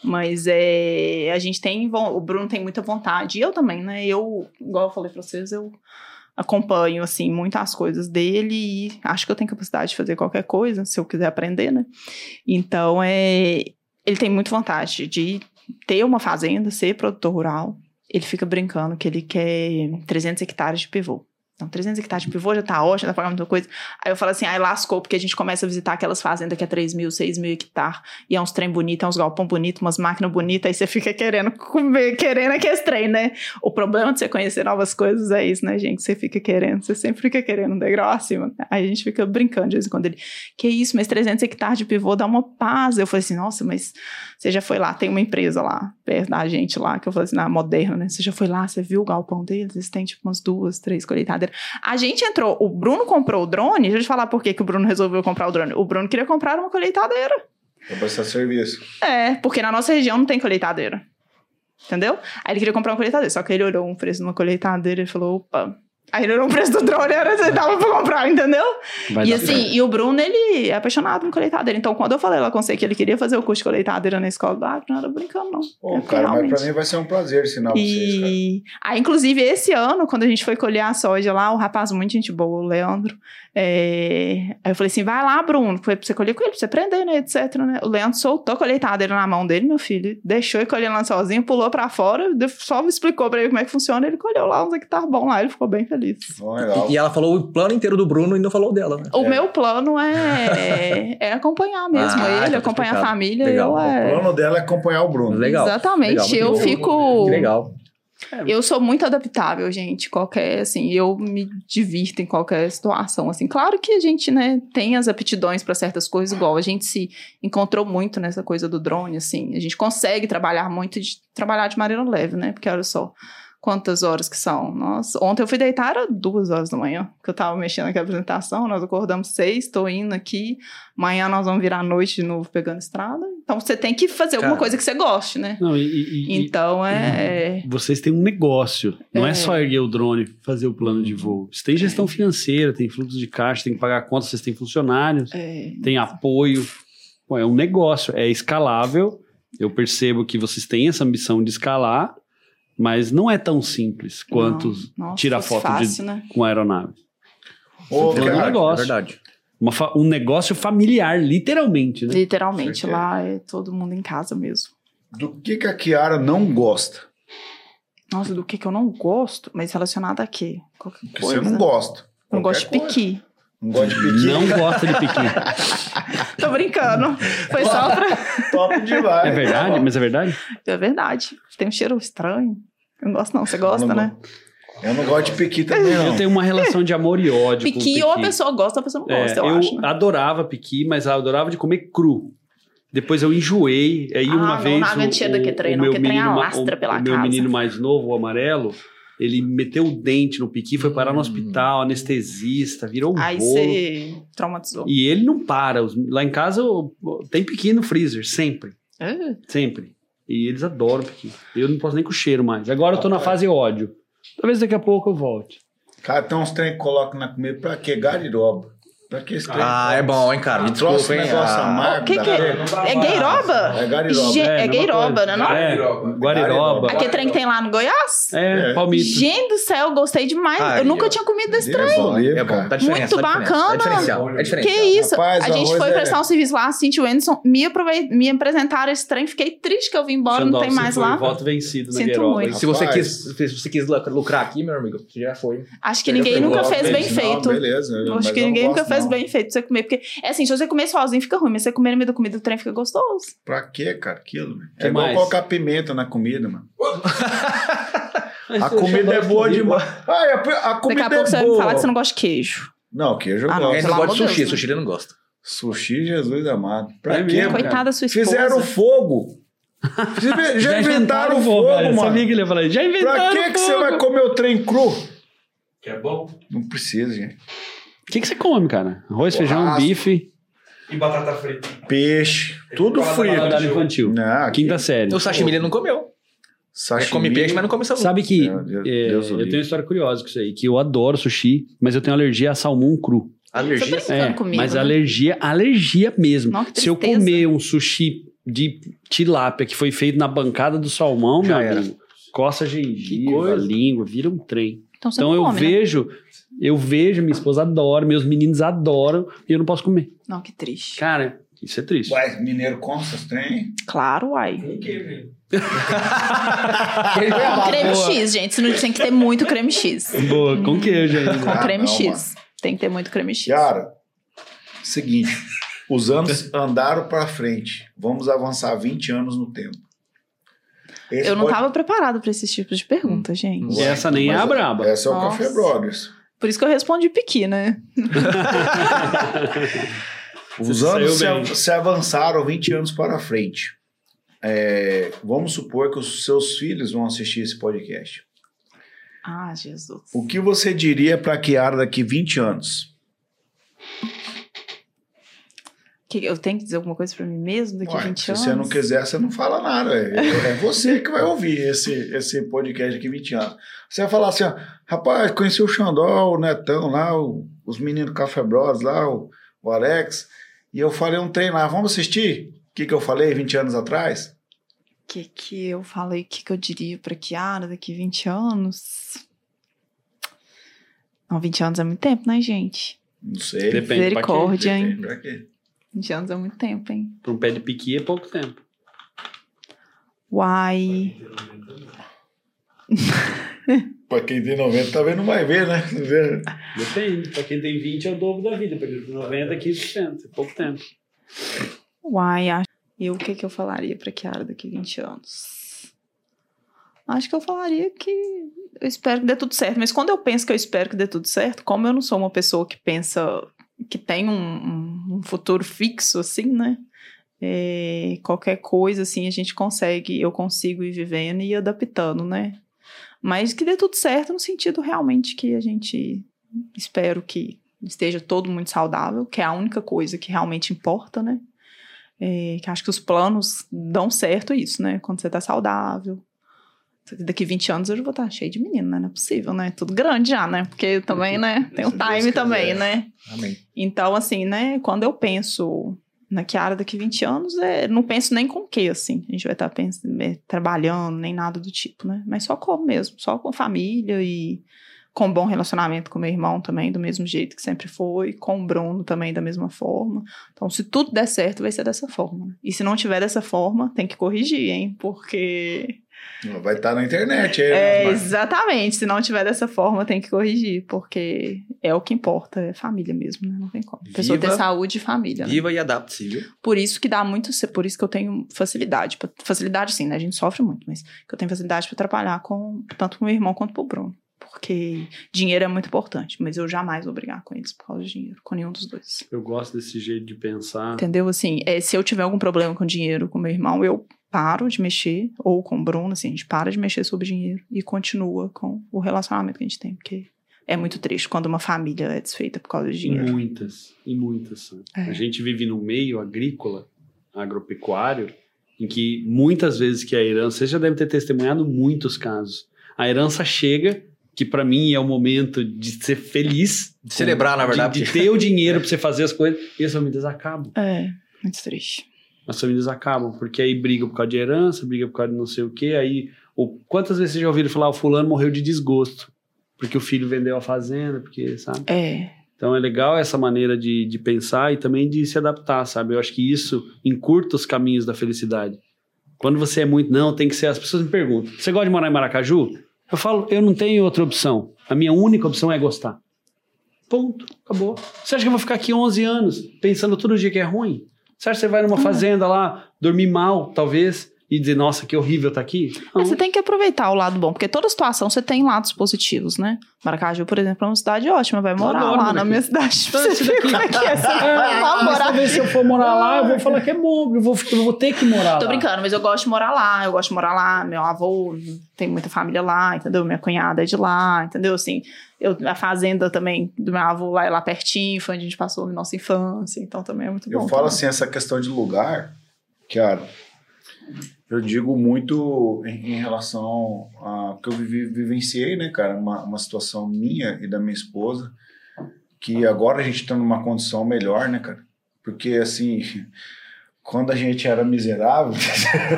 Mas é, a gente tem, o Bruno tem muita vontade, e eu também, né? Eu, igual eu falei pra vocês, eu acompanho, assim, muitas coisas dele e acho que eu tenho capacidade de fazer qualquer coisa, se eu quiser aprender, né? Então, é, ele tem muita vontade de ter uma fazenda, ser produtor rural. Ele fica brincando que ele quer 300 hectares de pivô. Então, 300 hectares de pivô já tá ótimo, dá pra pagar muita coisa. Aí eu falo assim, aí lascou, porque a gente começa a visitar aquelas fazendas que é 3 mil, 6 mil hectares, e é uns trem bonito, é uns galpão bonito, umas máquinas bonitas, aí você fica querendo comer, querendo aqueles trem, né? O problema de você conhecer novas coisas é isso, né, gente? Você fica querendo, você sempre fica querendo um degrau acima. Aí a gente fica brincando de vez em quando ele, que isso, mas 300 hectares de pivô dá uma paz. Eu falei assim, nossa, mas você já foi lá, tem uma empresa lá, perto da gente lá, que eu falei assim, na Moderna, né? Você já foi lá, você viu o galpão deles? Eles têm tipo umas duas, três A gente entrou, o Bruno comprou o drone, deixa eu te falar por que, que o Bruno resolveu comprar o drone. O Bruno queria comprar uma colheitadeira. Vou prestar serviço. É, porque na nossa região não tem colheitadeira. Entendeu? Aí ele queria comprar uma colheitadeira, só que ele olhou um preço de uma colheitadeira e falou, opa. Aí ele olhou o preço do drone, era você dava pra comprar, entendeu? Vai e assim, certo. e o Bruno, ele é apaixonado em colheitadeira. Então, quando eu falei lá com você que ele queria fazer o curso de colheitadeira na escola, ah, não era brincando, não. Pô, É cara, mas realmente. pra mim vai ser um prazer ensinar vocês, cara. E aí, inclusive, esse ano, quando a gente foi colher a soja lá, o rapaz, muito gente boa, o Leandro, é, aí eu falei assim: vai lá, Bruno, foi pra você colher com ele, pra você aprender, né? Etc. Né? O Leandro soltou a colheitadeira na mão dele, meu filho, deixou ele colhendo lá sozinho, pulou pra fora, só explicou pra ele como é que funciona, ele colheu lá uns hectares bom lá, ele ficou bem feliz. Legal. E ela falou o plano inteiro do Bruno e não falou dela, né? O É. meu plano é, [laughs] é acompanhar mesmo Ah, ele, tá acompanhar a explicado. família. Legal. Eu, O é, plano dela é acompanhar o Bruno. Legal. Exatamente. Legal, eu bom. fico. Que legal. Eu sou muito adaptável, gente. Qualquer, assim, eu me divirto em qualquer situação, assim. Claro que a gente, né, tem as aptidões para certas coisas, igual a gente se encontrou muito nessa coisa do drone, assim. A gente consegue trabalhar muito, de, trabalhar de maneira leve, né? Porque olha só quantas horas que são. Nossa, ontem eu fui deitar era duas horas da manhã, que eu tava mexendo naquela apresentação. Nós acordamos seis, tô indo aqui. Amanhã nós vamos virar à noite de novo pegando estrada. Então você tem que fazer alguma Cara. coisa que você goste, né? Não, e, e- e- Então é. vocês têm um negócio. Não é. É. só erguer o drone, fazer o plano de voo. Você tem gestão financeira, tem fluxo de caixa, tem que pagar contas, vocês têm funcionários, é, tem apoio. Pô, é um negócio, é escalável. Eu percebo que vocês têm essa ambição de escalar, mas não é tão simples quanto Não, nossa, tirar fosse foto fácil, de, né? com aeronave. Ô, Plano de cara, É negócio. verdade. Uma fa- um negócio familiar, literalmente, né? Literalmente, Certeza. lá é todo mundo em casa mesmo. do que, que a Kiara não gosta? Nossa, do que que eu não gosto, mas relacionado a quê? Qualquer Que coisa. você não gosta. Não gosto de piqui. Não gosta de piqui? Não gosta [laughs] de piqui. Tô brincando. Foi só pra... Top demais. É verdade? Mas é verdade? É verdade. Tem um cheiro estranho. Eu não gosto não. Você gosta, não né? Eu não gosto de piqui também, não. Eu tenho uma relação de amor e ódio com Piqui, ou a pessoa gosta ou a pessoa não É, gosta, eu, eu acho. né? adorava piqui, mas eu adorava de comer cru. Depois eu enjoei. Aí Ah, uma não, vez. não aguentia daquele trem, não, meu que trem menino, ma- alastra o- pela o meu casa. menino mais novo, o amarelo, ele meteu o dente no piqui, foi parar no Hum. hospital, anestesista, virou um Aí bolo. você traumatizou. E ele não para. Lá em casa tem piqui no freezer, sempre. Ah, Sempre. E eles adoram piqui. Eu não posso nem com o cheiro mais. Agora eu tô na fase ódio. Talvez daqui a pouco eu volte. Cara, tem uns trem que colocam na comida pra quê? Gariroba. Que? Ah, é bom, hein, cara? Me Trouxe desculpa, hein? negócio Ah, amargo. O que que é? É gueiroba? É gariroba. Gente, é mesma gueiroba, coisa. né? Não? É, Guariroba. Guariroba. Aquele trem que tem lá no Goiás? É, É. palmito. Gente do céu, gostei demais. Aí, eu nunca ó. tinha comido desse trem. o livre, É bom, tá. Muito tá bacana. É diferencial. É Que diferencial. isso? Rapaz, a gente foi é- prestar um serviço lá, a Cintia Wenderson me, aprovei- me apresentaram esse trem, fiquei triste que eu vim embora, não Xandó, tem mais lá. Voto vencido na Sinto muito. Se você, quis, se você quis lucrar- aqui, meu amigo, você já foi. Acho que ninguém nunca fez bem não, feito. Beleza. Acho que não ninguém nunca fez não. bem feito pra você comer. Porque, é assim, se você comer sozinho fica ruim, mas você comer no meio da comida, o trem fica gostoso. Pra quê, cara? Aquilo, velho? Que É igual mais? colocar pimenta na comida, mano. A comida é boa de- demais. Ah, a, a Daqui comida a pouco é você vai me boa. falar que você não gosta de queijo. Não, queijo eu Ah, não, Ele gosto. pelo não gosta amor de sushi, Deus, né? sushi ele não gosta. Sushi, Jesus amado. Pra É quê, mesmo, mano? Coitada da sua esposa. Fizeram fogo. [laughs] Já, inventaram fogo, cara. mano. Sabia que ele ia falar isso. Já inventaram Pra que, que você vai comer o trem cru? Que é bom. Não precisa, gente. O que, que você come, cara? Arroz, feijão, bife. E batata frita. Peixe, tudo frito. Paladar infantil. Não, Quinta série. O sashimi ele não comeu. Ele Sashimi. come peixe, mas não come salmão. Sabe que Meu Deus- é, Deus eu tenho uma história curiosa com isso aí, que eu adoro sushi, mas eu tenho alergia a salmão cru. Alergia. Você Brincando É, comigo, mas né? alergia, alergia mesmo. Nossa, Se eu comer um sushi de tilápia que foi feito na bancada do salmão, Já meu era. amigo, coça gengiva, língua, vira um trem. Então você Então não eu come, né? Eu vejo, minha esposa adora, meus meninos adoram e eu não posso comer. Não, que triste. Cara, isso é triste. Ué, mineiro come essas trem? Claro, uai. Com queijo. [laughs] Creme X, gente. Você não tem que ter muito creme X. Boa, com queijo ainda. Com Ah, creme não, X. Tem que ter muito creme X. Cara, seguinte. Os anos [laughs] andaram pra frente. Vamos avançar 20 anos no tempo. Esse Eu não pode- tava preparado pra esses tipos de pergunta, gente. E essa nem é a Mas braba. Essa é o Nossa. Café Brothers. Por isso que eu respondi piqui, né? [laughs] Os anos se, se avançaram 20 anos para frente. É, vamos supor que os seus filhos vão assistir esse podcast. Ah, Jesus. O que você diria para a Kiara daqui 20 anos? Que eu tenho que dizer alguma coisa pra mim mesmo daqui a Ué, 20 se anos? você não quiser, você não fala nada. É, é você que vai ouvir esse, esse podcast daqui 20 anos. Você vai falar assim, ó, rapaz, conheci o Xandó, o Netão lá, o- os meninos Café Bros lá, o, o Alex, e eu falei um trem lá, vamos assistir? O que, que eu falei 20 anos atrás? O que, que eu falei? O que, que eu diria pra Kiara daqui 20 anos? Não, 20 anos é muito tempo, né, gente? Não sei. Depende? Misericórdia, hein? Depende pra quê? 20 anos é muito tempo, hein? Pra um pé de piqui é pouco tempo. Uai. [laughs] Pra quem tem 90 tá vendo mais ver, né? Depende. Pra quem tem 20 é o dobro da vida. Pra quem tem 90 é 15%. É pouco tempo. Uai, acho. E o que, que eu falaria pra Kiara daqui 20 anos? Acho que eu falaria que eu espero que dê tudo certo. Mas quando eu penso que eu espero que dê tudo certo, como eu não sou uma pessoa que pensa que tem um, um- futuro fixo, assim, né? É, qualquer coisa, assim, a gente consegue, eu consigo ir vivendo e adaptando, né? Mas que dê tudo certo no sentido realmente que a gente espero que esteja todo muito saudável, que é a única coisa que realmente importa, né? É, que acho que os planos dão certo isso, né? Quando você tá saudável. Daqui 20 anos eu já vou estar cheio de menino, né? Não é possível, né? Tudo grande já, né? Porque também, né? Tem o time também, né? Amém. Então, assim, né? Quando eu penso na Kiara daqui 20 anos, é, não penso nem com o que, assim. A gente vai estar pensando, é, trabalhando, nem nada do tipo, né? Mas só como mesmo, só com família e com bom relacionamento com meu irmão também, do mesmo jeito que sempre foi, com o Bruno também da mesma forma. Então, se tudo der certo, vai ser dessa forma. né? E se não tiver dessa forma, tem que corrigir, hein? Porque Vai estar na internet aí, é, né? exatamente. Se não tiver dessa forma, tem que corrigir, porque é o que importa, é família mesmo, né? Não tem como. A pessoa ter saúde e família. né? Viva e adapte-se, viu? Por isso que dá muito, por isso que eu tenho facilidade. Facilidade sim, né? A gente sofre muito, mas que eu tenho facilidade para trabalhar com tanto com o meu irmão quanto com o Bruno. Porque dinheiro é muito importante, mas eu jamais vou brigar com eles por causa de dinheiro, com nenhum dos dois. Eu gosto desse jeito de pensar. Entendeu? Assim, é, se eu tiver algum problema com dinheiro com meu irmão, eu paro de mexer, ou com o Bruno, assim, a gente para de mexer sobre dinheiro e continua com o relacionamento que a gente tem, porque é muito triste quando uma família é desfeita por causa de E dinheiro. muitas, e muitas. são. É. A gente vive num meio agrícola, agropecuário, em que muitas vezes que a herança, você já deve ter testemunhado muitos casos. A herança chega, que pra mim é o momento de ser feliz, De celebrar, na de- verdade. de, ter o [laughs] dinheiro pra você fazer as coisas, e as famílias acabam. É, muito triste. As famílias acabam, porque aí brigam por causa de herança, brigam por causa de não sei o quê, aí... Ou, quantas vezes vocês já ouviram falar, o fulano morreu de desgosto, porque o filho vendeu a fazenda, porque, sabe? É, Então é legal essa maneira de, de pensar e também de se adaptar, sabe? Eu acho que isso encurta os caminhos da felicidade. Quando você é muito, não, tem que ser. As pessoas me perguntam: você gosta de morar em Maracaju? Eu falo, eu não tenho outra opção. A minha única opção é gostar. Ponto. Acabou. Você acha que eu vou ficar aqui 11 anos pensando todo dia que é ruim? Você acha que você vai numa fazenda lá, dormir mal, talvez, e dizer, nossa, que horrível tá aqui? Não. Mas você tem que aproveitar o lado bom, porque toda situação você tem lados positivos, né? Maracaju, por exemplo, é uma cidade ótima, vai morar adoro lá morar na aqui. minha cidade. Então, Você daqui- como é que é. Você É, mas morar talvez se eu for morar lá, eu vou falar que é bom, eu vou, eu vou ter que morar Tô lá. brincando, mas eu gosto de morar lá, eu gosto de morar lá. Meu avô tem muita família lá, entendeu? Minha cunhada é de lá, entendeu? Assim, eu, a fazenda também do meu avô lá é lá pertinho, foi onde a gente passou a nossa infância, então também é muito bom. Eu falo também. assim, essa questão de lugar, cara, eu digo muito em, em relação a que eu vivi, vivenciei, né, cara, uma, uma situação minha e da minha esposa, que agora a gente está numa condição melhor, né, cara? Porque assim, quando a gente era miserável,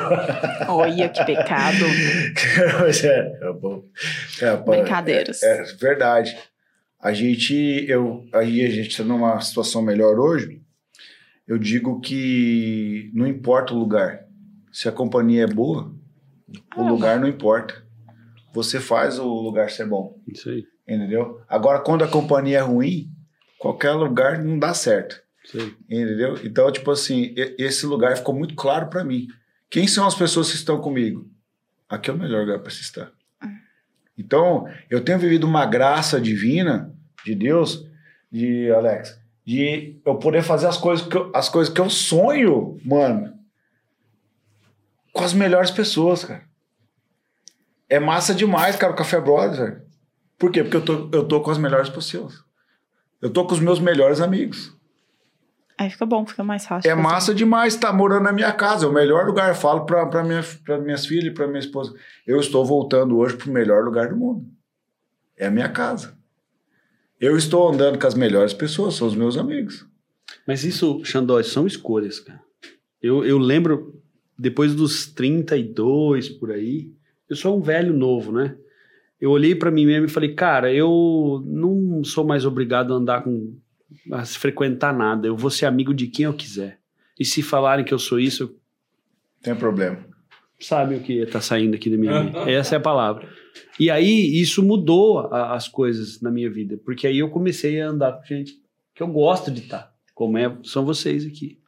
[laughs] Olha que pecado. [laughs] Mas é, é bom. É, pá, Brincadeiras. É, é verdade. A gente, eu, aí a gente está numa situação melhor hoje. Eu digo que não importa o lugar. Se a companhia é boa, o Ah. lugar não importa. Você faz o lugar ser bom, Isso aí, entendeu? Agora, quando a companhia é ruim, qualquer lugar não dá certo. isso aí. Entendeu? Então, tipo assim, esse lugar ficou muito claro para mim. Quem são as pessoas que estão comigo? Aqui é o melhor lugar para se estar. Então, eu tenho vivido uma graça divina de Deus, de Alex, de eu poder fazer as coisas que eu, as coisas que eu sonho, mano, com as melhores pessoas, cara. É massa demais, cara, o Café Brothers. velho. Por quê? Porque eu tô, eu tô com as melhores pessoas. Eu tô com os meus melhores amigos. Aí fica bom, fica mais fácil. É fazer. massa demais estar morando na minha casa. É o melhor lugar. Eu falo para minha, pra minhas filhas e para minha esposa. Eu estou voltando hoje para o melhor lugar do mundo. É a minha casa. Eu estou andando com as melhores pessoas, são os meus amigos. Mas isso, Xandó, são escolhas, cara. Eu, eu lembro, depois dos 32 por aí, eu sou um velho novo, né? Eu olhei pra mim mesmo e falei, cara, eu não sou mais obrigado a andar com. a se frequentar nada. Eu vou ser amigo de quem eu quiser. E se falarem que eu sou isso, eu Tem problema. sabe o que tá saindo aqui da minha [laughs] vida. Essa é a palavra. E aí, isso mudou a- as coisas na minha vida, porque aí eu comecei a andar com gente que eu gosto de estar, como é, são vocês aqui,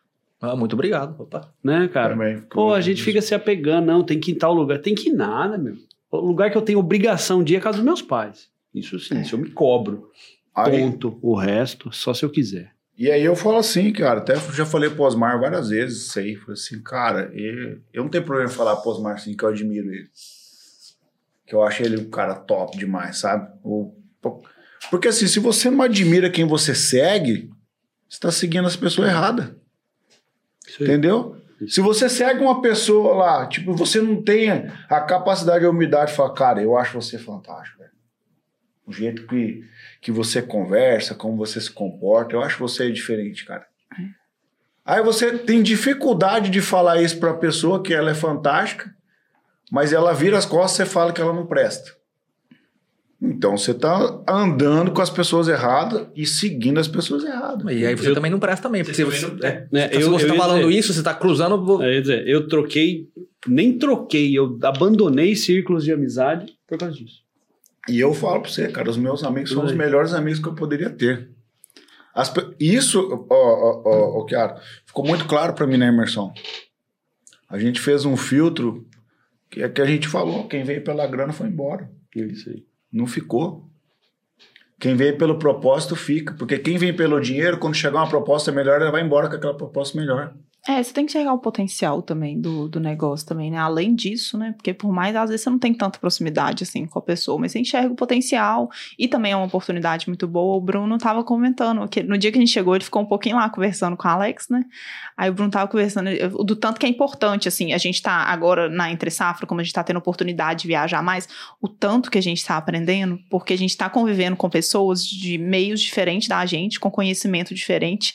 Ah, muito obrigado. Opa. né, cara? Também. Pô, a gente fica se apegando, não, tem que ir em tal lugar. Tem que ir nada, meu. O lugar que eu tenho obrigação de ir é a casa dos meus pais. Isso sim, se eu me cobro. Aí, Ponto. O resto, só se eu quiser. e aí eu falo assim, cara, até já falei pro Osmar várias vezes isso aí. Falei assim, cara, e- eu não tenho problema em falar pro Osmar assim que eu admiro ele. Que eu acho ele um cara top demais, sabe? O- porque assim, se você não admira quem você segue, você tá seguindo as pessoas erradas. Entendeu? Se você segue uma pessoa lá, tipo, você não tem a capacidade a humildade de falar, cara, eu acho você fantástico, velho. O jeito que, que você conversa, como você se comporta, eu acho você diferente, cara. Aí você tem dificuldade de falar isso pra pessoa que ela é fantástica, mas ela vira as costas e fala que ela não presta. Então você tá andando com as pessoas erradas e seguindo as pessoas erradas. E aí você Eu- também não presta também. Porque Você se também você, não é, Né, se eu- você eu tá ia falando dizer- isso, você tá cruzando. vou- ia dizer, eu troquei, nem troquei, eu abandonei círculos de amizade por causa disso. E eu falo pra você, cara, os meus amigos são os melhores amigos que eu poderia ter. As isso, ó, ó, ó, Chiara, ficou muito claro pra mim na imersão. A gente fez um filtro que é que a gente falou, quem veio pela grana foi embora. É isso aí. Não ficou. Quem vem pelo propósito fica. Porque quem vem pelo dinheiro, quando chegar uma proposta melhor, ela vai embora com aquela proposta melhor. É, você tem que chegar o potencial também do, do negócio também, né? Além disso, né? Porque por mais, às vezes, você não tem tanta proximidade, assim, com a pessoa, mas você enxerga o potencial e também é uma oportunidade muito boa. O Bruno tava comentando que no dia que a gente chegou, ele ficou um pouquinho lá conversando com o Alex, né? Aí o Bruno tava conversando do tanto que é importante, assim, a gente tá agora na Entre Safra, como a gente tá tendo oportunidade de viajar mais, o tanto que a gente tá aprendendo, porque a gente tá convivendo com pessoas de meios diferentes da gente, com conhecimento diferente,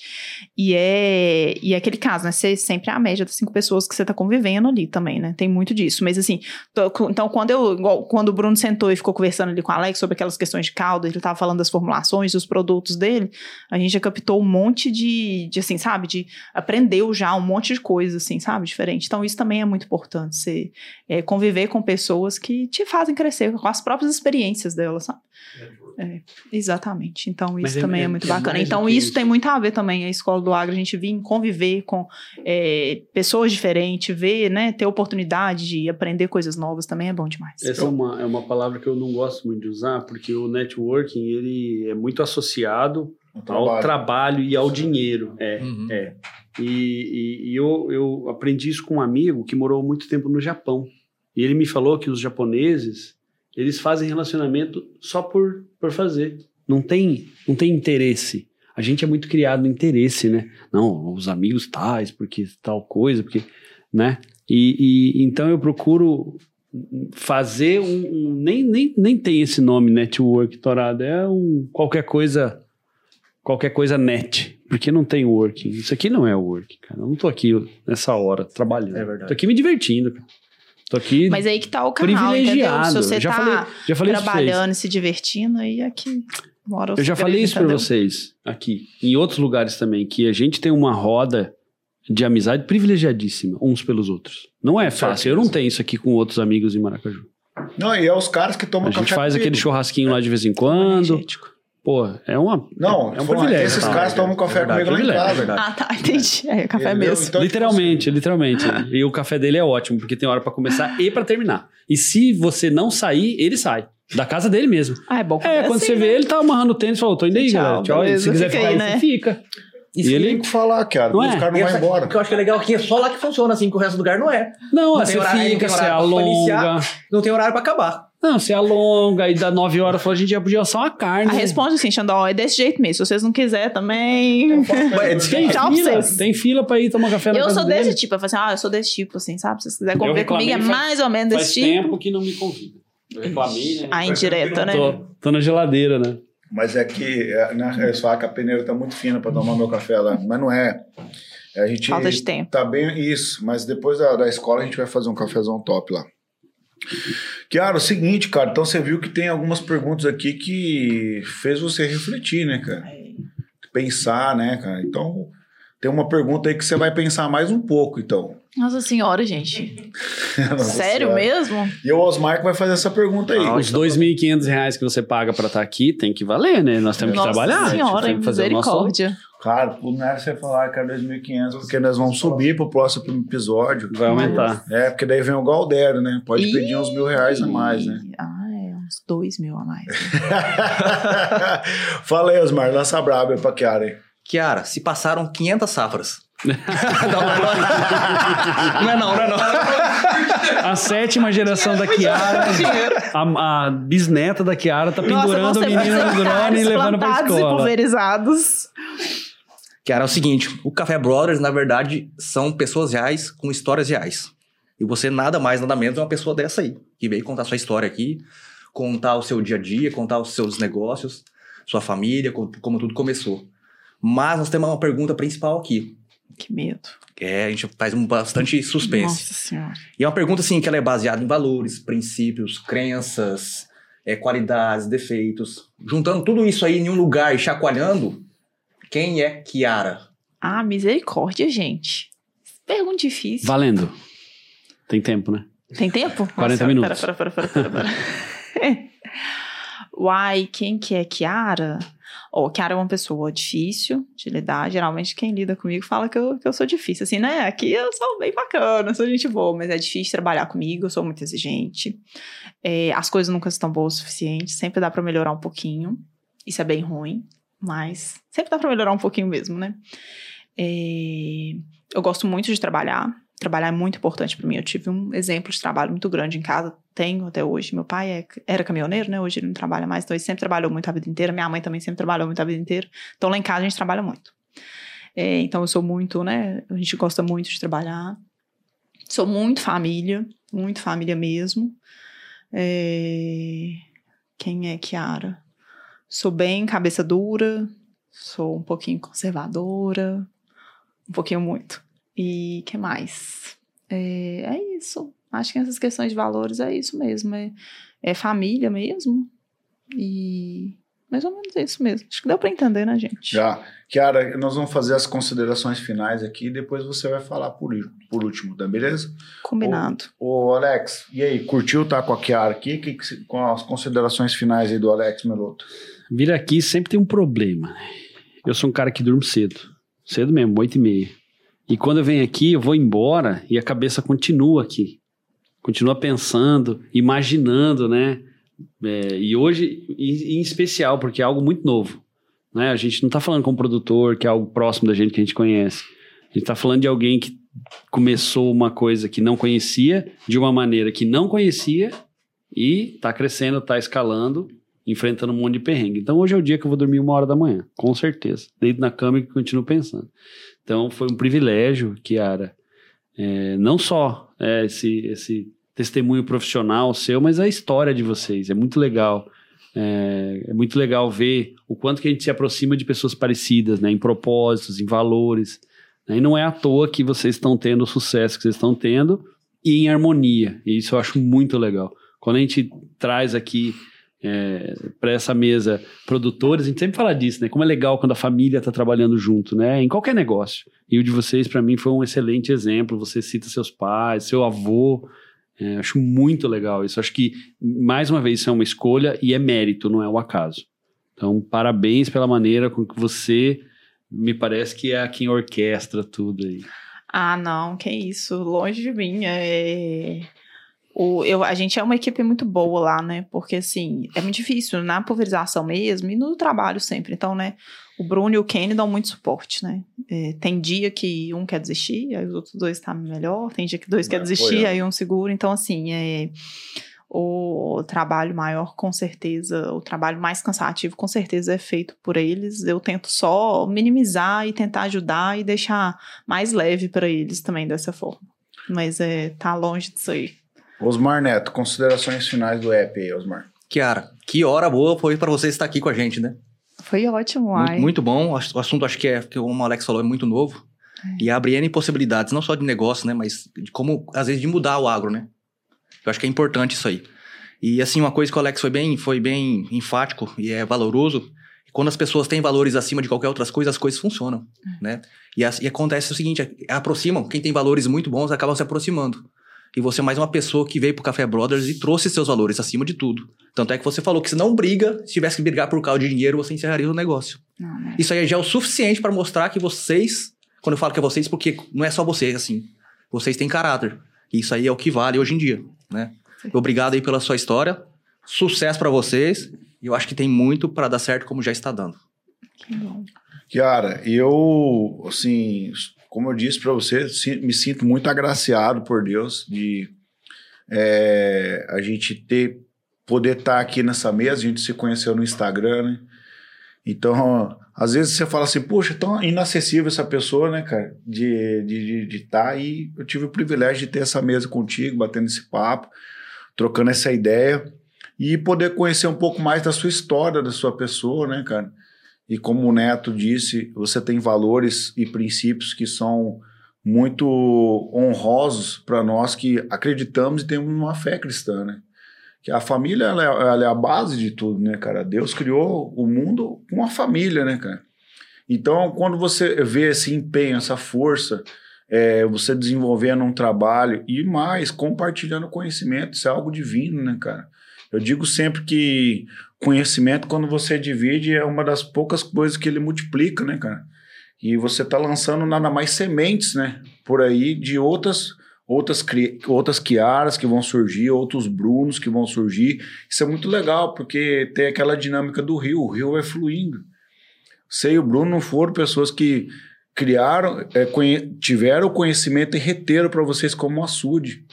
e é, e é aquele caso, né? Você sempre é a média das cinco pessoas que você tá convivendo ali também, né? Tem muito disso. Mas assim, tô- então quando eu, quando o Bruno sentou e ficou conversando ali com o Alex sobre aquelas questões de calda, ele tava falando das formulações, dos produtos dele, a gente já captou um monte de, de assim, sabe? De aprendeu já um monte de coisa, assim, sabe? Diferente. Então isso também é muito importante, você é, conviver com pessoas que te fazem crescer com as próprias experiências delas, sabe? É, exatamente. Então, isso é- também é, é- muito é bacana. Então, isso, isso. tem muito a ver também, a escola do agro, a gente vir conviver com é, pessoas diferentes, ver, né, ter oportunidade de aprender coisas novas também é bom demais. Essa é uma, é uma palavra que eu não gosto muito de usar, porque o networking ele é muito associado ao trabalho e ao dinheiro. É, Uhum. é. E, e- e eu, eu aprendi isso com um amigo que morou muito tempo no Japão. E ele me falou que os japoneses, eles fazem relacionamento só por, por fazer. Não tem, não tem interesse. A gente é muito criado no interesse, né? Não, os amigos tais, porque tal coisa, porque, né? E, e então eu procuro fazer um, um- nem, nem, nem tem esse nome network torado, é um qualquer coisa qualquer coisa net, porque não tem working. Isso aqui não é working, cara. Eu não tô aqui nessa hora trabalhando. É verdade. Tô aqui me divertindo, cara. Tô aqui Mas aí que tá o canal, entendeu? privilegiado. Se você já tá falei, já falei trabalhando e se divertindo, aí aqui mora o Eu já falei isso pra entendeu? vocês aqui, em outros lugares também, que a gente tem uma roda de amizade privilegiadíssima uns pelos outros. Não é fácil. Eu não tenho isso aqui com outros amigos em Maracaju. Não, e é os caras que tomam A gente café faz comigo. aquele churrasquinho lá de vez em quando. Energético. Pô, é uma Não, é um falando, privilégio. esses tá? caras tomam café É verdade, comigo lá em casa. é verdade. Ah, tá, entendi. É, café Entendeu? mesmo. Então, tipo literalmente, literalmente. E o café dele é ótimo, porque tem hora pra começar e pra terminar. E se você não sair, ele sai. Da casa dele mesmo. Ah, é bom. É, quando assim, você né? vê, ele tá amarrando o tênis e falou: tô indo aí, Tchau, galera. Tchau. beleza, se quiser fica ficar aí, né? você fica. Isso E Tem ele. que falar, cara. Não os é? caras não E vão essa- embora. O que eu acho que é legal aqui é só lá que funciona, assim, que o resto do lugar não é. Não, Não você tem horário, não fica, tem você horário iniciar. alonga. Não tem horário pra acabar. Não, você alonga e dá 9 horas, falou, a gente já podia assar uma carne. A responde assim, Xandó, é desse jeito mesmo. Se vocês não quiserem também. [laughs] Tem Tchau pra fila, vocês. tem fila pra ir tomar café na Eu casa sou dele. desse tipo, eu falo assim, ah, eu sou desse tipo, assim, sabe? Se vocês quiserem conviver comigo, é faz- mais ou menos Faz desse tipo. tempo que não me convida. Eu reclamei, né? A indireta, né? Tô, tô na geladeira, né? Mas é que é, né, eles falam que a peneira tá muito fina pra tomar meu café lá. Mas não é. É, A gente Falta de tempo. tá bem isso. Mas depois da, da escola a gente vai fazer um cafezão top lá. Kiara, o seguinte, cara. Então você viu que tem algumas perguntas aqui que fez você refletir, né, cara? Pensar, né, cara? Então tem uma pergunta aí que você vai pensar mais um pouco, então. Nossa senhora, gente. [laughs] Nossa Sério Senhora. mesmo? E o Osmar que vai fazer essa pergunta aí. Os 2.500 reais que você paga pra estar aqui tem que valer, né? Nós temos que Nossa trabalhar. senhora, tem que fazer o nosso- misericórdia. Cara, por nada você falar que é 2.500, porque nós vamos subir pro próximo episódio. Vai aumentar. É, porque daí vem o Galdério, né? Pode Ih. pedir uns mil reais a mais, né? Ah, é uns dois mil a mais. [laughs] Fala aí, Osmar, lança braba aí pra Kiara aí. Kiara, se passaram 500 safras. não, não, não, não é não, não é não. A sétima geração da Kiara, a, a bisneta da Kiara tá pendurando o menino no drone e levando pra plantados e escola. pulverizados. Kiara, é o seguinte, o Café Brothers, na verdade, são pessoas reais com histórias reais. E você nada mais, nada menos é uma pessoa dessa aí, que veio contar sua história aqui, contar o seu dia a dia, contar os seus negócios, sua família, como, como tudo começou. Mas nós temos uma pergunta principal aqui, Que medo. que é, a gente faz um bastante suspense. Nossa senhora. E é uma pergunta, assim, que ela é baseada em valores, princípios, crenças, é, qualidades, defeitos. Juntando tudo isso aí em um lugar e chacoalhando, quem é Kiara? Ah, misericórdia, gente. Pergunta difícil. Valendo. Tem tempo, né? Tem tempo? [laughs] 40 minutos. Pera, pera, pera, pera, pera, pera. [laughs] Uai, quem que é Kiara? Ó, Kiara é uma pessoa difícil de lidar. Geralmente quem lida comigo fala que eu, que eu sou difícil. Assim, né? Aqui eu sou bem bacana, sou gente boa, mas é difícil trabalhar comigo, eu sou muito exigente. É, as coisas nunca estão boas o suficiente, sempre dá pra melhorar um pouquinho. Isso é bem ruim, mas sempre dá pra melhorar um pouquinho mesmo, né? É, eu gosto muito de trabalhar. Trabalhar é muito importante para mim. Eu tive um exemplo de trabalho muito grande em casa, tenho até hoje. Meu pai é- era caminhoneiro, né? Hoje ele não trabalha mais, então ele sempre trabalhou muito a vida inteira. Minha mãe também sempre trabalhou muito a vida inteira. Então lá em casa a gente trabalha muito. É, então eu sou muito, né? A gente gosta muito de trabalhar. Sou muito família, muito família mesmo. É, Quem é Kiara? Sou bem cabeça dura, sou um pouquinho conservadora, um pouquinho muito. E que mais? É, é isso. Acho que essas questões de valores é isso mesmo. É, é família mesmo. E mais ou menos isso mesmo. Acho que deu pra entender, né, gente? Já. Kiara, nós vamos fazer as considerações finais aqui e depois você vai falar por, por último, tá beleza? Combinado. Ô, Alex, e aí, curtiu estar com a Kiara aqui? Que que com as considerações finais aí do Alex Meloto. Vir aqui sempre tem um problema. Eu sou um cara que durmo cedo. Cedo mesmo, oito e meia. E quando eu venho aqui, eu vou embora e a cabeça continua aqui. Continua pensando, imaginando, né? É, e hoje, em, em especial, porque é algo muito novo. Né? A gente não está falando com um produtor, que é algo próximo da gente que a gente conhece. A gente está falando de alguém que começou uma coisa que não conhecia, de uma maneira que não conhecia, e está crescendo, está escalando, enfrentando um monte de perrengue. Então hoje é o dia que eu vou dormir uma hora da manhã, com certeza. Deito na cama e continuo pensando. Então foi um privilégio, Kiara, é, não só é, esse, esse testemunho profissional seu, mas a história de vocês. É muito legal. É, é muito legal ver o quanto que a gente se aproxima de pessoas parecidas, né, em propósitos, em valores. né, E não é à toa que vocês estão tendo o sucesso que vocês estão tendo e em harmonia. E isso eu acho muito legal. Quando a gente traz aqui para essa mesa produtores, a gente sempre fala disso, né? Como é legal quando a família está trabalhando junto, né? Em qualquer negócio. E o de vocês, para mim, foi um excelente exemplo. Você cita seus pais, seu avô. É, acho muito legal isso. Acho que, mais uma vez, isso é uma escolha e é mérito, não é o acaso. Então, parabéns pela maneira com que você me parece que é quem orquestra tudo aí. Ah, não, que isso, longe de mim. É... O, eu, a gente é uma equipe muito boa lá, né? Porque, assim, é muito difícil na pulverização mesmo e no trabalho sempre. Então, né, o Bruno e o Kenny dão muito suporte, né? É, tem dia que um quer desistir, aí os outros dois estão melhor. Tem dia que dois Vai quer desistir, apoiando. aí um segura. Então, assim, é... O trabalho maior, com certeza, o trabalho mais cansativo, com certeza, é feito por eles. Eu tento só minimizar e tentar ajudar e deixar mais leve para eles também dessa forma. Mas é, tá longe disso aí. Osmar Neto, considerações finais do app aí, Osmar. Kiara, que hora boa foi pra você estar aqui com a gente, né? Foi ótimo, Muito, ai. muito bom. O ass- o assunto, acho que é, que como o Alex falou, é muito novo. E abre N possibilidades, não só de negócio, né? Mas de como, às vezes, de mudar o agro, né? Eu acho que é importante isso aí. E, assim, uma coisa que o Alex foi bem, foi bem enfático e é valoroso, quando as pessoas têm valores acima de qualquer outras coisa, as coisas funcionam, né? E, e acontece o seguinte, é- aproximam, quem tem valores muito bons acaba se aproximando. E você é mais uma pessoa que veio pro Café Brothers e trouxe seus valores acima de tudo. Tanto é que você falou que se não briga, se tivesse que brigar por causa de dinheiro, você encerraria o negócio. Não, né? Isso aí já é o suficiente para mostrar que vocês, quando eu falo que é vocês, porque não é só vocês, assim, vocês têm caráter. E isso aí é o que vale hoje em dia, né? Obrigado aí pela sua história. Sucesso para vocês. E eu acho que tem muito para dar certo como já está dando. Que bom. Kiara, eu, assim, como eu disse para você, me sinto muito agraciado por Deus de é, a gente ter poder estar aqui nessa mesa, a gente se conheceu no Instagram, né? Então, às vezes você fala assim, poxa, tão inacessível essa pessoa, né, cara, de estar, de, de, de tá, e eu tive o privilégio de ter essa mesa contigo, batendo esse papo, trocando essa ideia, e poder conhecer um pouco mais da sua história, da sua pessoa, né, cara? E como o Neto disse, você tem valores e princípios que são muito honrosos para nós que acreditamos e temos uma fé cristã, né? Que a família ela é, ela é a base de tudo, né, cara? Deus criou o mundo com uma família, né, cara? Então, quando você vê esse empenho, essa força, é, você desenvolvendo um trabalho e mais compartilhando conhecimento, isso é algo divino, né, cara? Eu digo sempre que conhecimento, quando você divide, é uma das poucas coisas que ele multiplica, né, cara? E você está lançando nada mais sementes, né? Por aí de outras outras cri- outras Kiaras que vão surgir, outros Brunos que vão surgir. Isso é muito legal, porque tem aquela dinâmica do rio, o rio vai fluindo. Você e o Bruno não foram pessoas que criaram, é, tiveram o conhecimento e reteram para vocês como açude.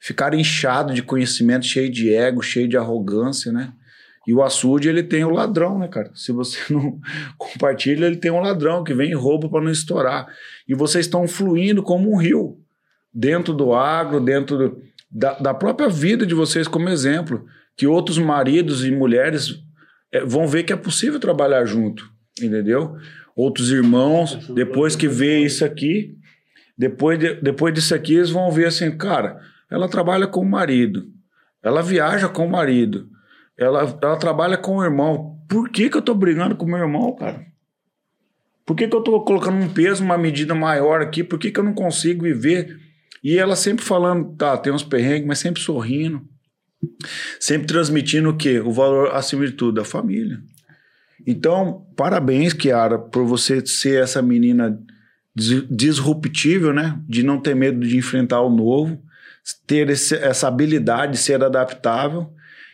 Ficaram inchados de conhecimento, cheio de ego, cheio de arrogância, né? E o açude, ele tem o ladrão, né, cara? Se você [laughs] não compartilha, ele tem um ladrão que vem e rouba para não estourar. E vocês estão fluindo como um rio, dentro do agro, dentro do- da, da própria vida de vocês como exemplo, que outros maridos e mulheres eh, vão ver que é possível trabalhar junto, entendeu? Outros irmãos, depois que vê isso aqui, depois, de- depois disso aqui, eles vão ver assim, cara, ela trabalha com o marido, ela viaja com o marido, ela, ela trabalha com o irmão. Por que, que eu tô brigando com o meu irmão, cara? Por que, que eu tô colocando um peso, uma medida maior aqui? Por que, que eu não consigo viver? E ela sempre falando, tá, tem uns perrengues, mas sempre sorrindo. Sempre transmitindo o quê? O valor acima de tudo, da família. Então, parabéns, Kiara, por você ser essa menina dis- disruptível, né? De não ter medo de enfrentar o novo, ter esse- essa habilidade de ser adaptável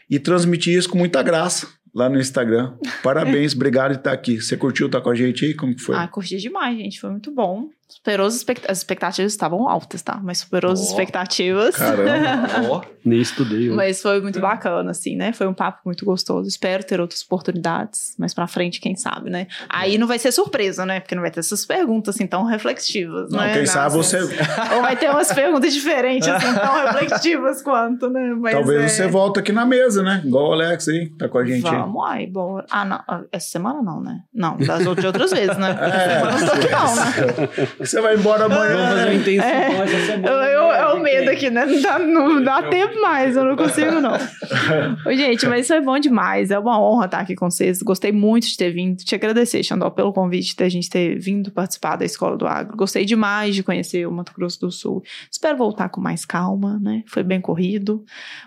e transmitir isso com muita graça lá no Instagram. Parabéns, [laughs] obrigado de estar aqui. Você curtiu estar com a gente aí? Como foi? Ah, curti demais, gente. Foi muito bom. Superou as, expect- as expectativas, estavam altas, tá? Mas superou as Ó. expectativas. Caramba. [laughs] Ó, Nem estudei. Mas foi muito bacana, assim, né? Foi um papo muito gostoso. Espero ter outras oportunidades, mais pra frente, quem sabe, né? Aí não vai ser surpresa, né? Porque não vai ter essas perguntas assim tão reflexivas, Não, né? quem sabe Nossa. você. [laughs] Ou vai ter umas perguntas diferentes, assim, tão [laughs] reflexivas quanto, né? Mas Talvez é... você volte aqui na mesa, né? Igual o Alex aí, tá com a gente aí. Vamos aí, bora. Ah, não. ah, Essa semana não, né? Não, das outras, outras vezes, né? É. não tô aqui, não, né? Você vai embora amanhã. Vamos fazer um intensivão É. essa semana. Eu, eu, né? é o medo aqui, né? Não dá, não dá tempo mais, eu não consigo, não. [laughs] Ô, gente, mas foi bom demais. É uma honra estar aqui com vocês. Gostei muito de ter vindo. Te agradecer, Xandó, pelo convite da gente ter vindo participar da Escola do Agro. Gostei demais de conhecer o Mato Grosso do Sul. Espero voltar com mais calma, né? Foi bem corrido.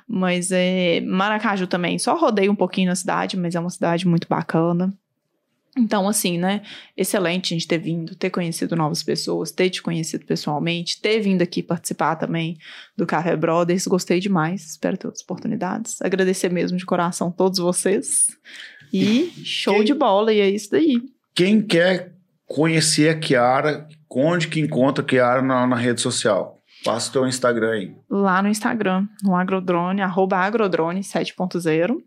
Mas é, Maracaju também. Só rodei um pouquinho na cidade, mas é uma cidade muito bacana. Então, assim, né? Excelente a gente ter vindo, ter conhecido novas pessoas, ter te conhecido pessoalmente, ter vindo aqui participar também do Café Brothers. Gostei demais. Espero ter outras oportunidades. Agradecer mesmo de coração todos vocês. E show Quem- de bola, e é isso daí. Quem quer conhecer a Kiara, onde que encontra a Kiara na, na rede social? Passa o teu Instagram aí. Lá no Instagram, no Agrodrone, arroba Agrodrone 7.0.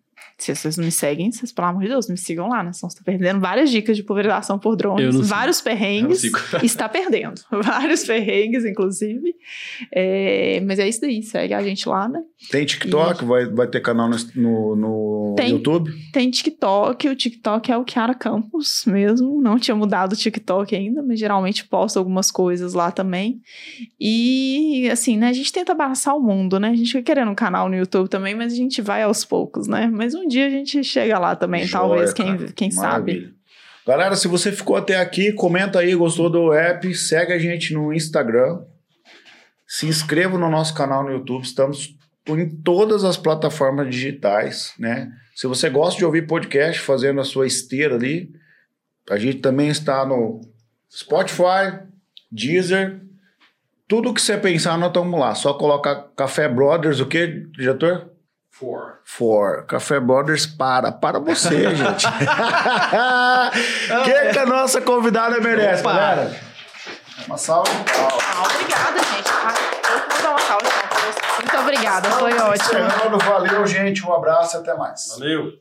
Se vocês não me seguem, vocês, pelo amor de Deus, me sigam lá, né? Senão você tá perdendo várias dicas de pulverização por Eu drones, vários eu não perrengues. sigo. [laughs] está perdendo. [laughs] Vários perrengues, inclusive. É, mas é isso daí, segue a gente lá, né? Tem TikTok? Vai, vai ter canal no, no, no Tem. YouTube? Tem TikTok, o TikTok é o Kiara Campos mesmo. Não tinha mudado o TikTok ainda, mas geralmente posto algumas coisas lá também. E assim, né? A gente tenta abraçar o mundo, né? A gente fica querendo um canal no YouTube também, mas a gente vai aos poucos, né? Mas um dia a gente chega lá também, Joia, talvez, quem, cara. quem sabe. Galera, se você ficou até aqui, comenta aí, gostou do app, segue a gente no Instagram, se inscreva no nosso canal no YouTube, estamos em todas as plataformas digitais, né? Se você gosta de ouvir podcast fazendo a sua esteira ali, a gente também está no Spotify, Deezer, tudo que você pensar, nós estamos lá. Só colocar Café Brothers, o que, diretor? Four. For Café Brothers para para você, [laughs] gente. [laughs] que que a nossa convidada merece, Opa. galera? Uma salva. Ah, obrigada, gente. Eu vou dar uma. Muito obrigada, foi ótimo. Valeu, gente. Um abraço e até mais. Valeu.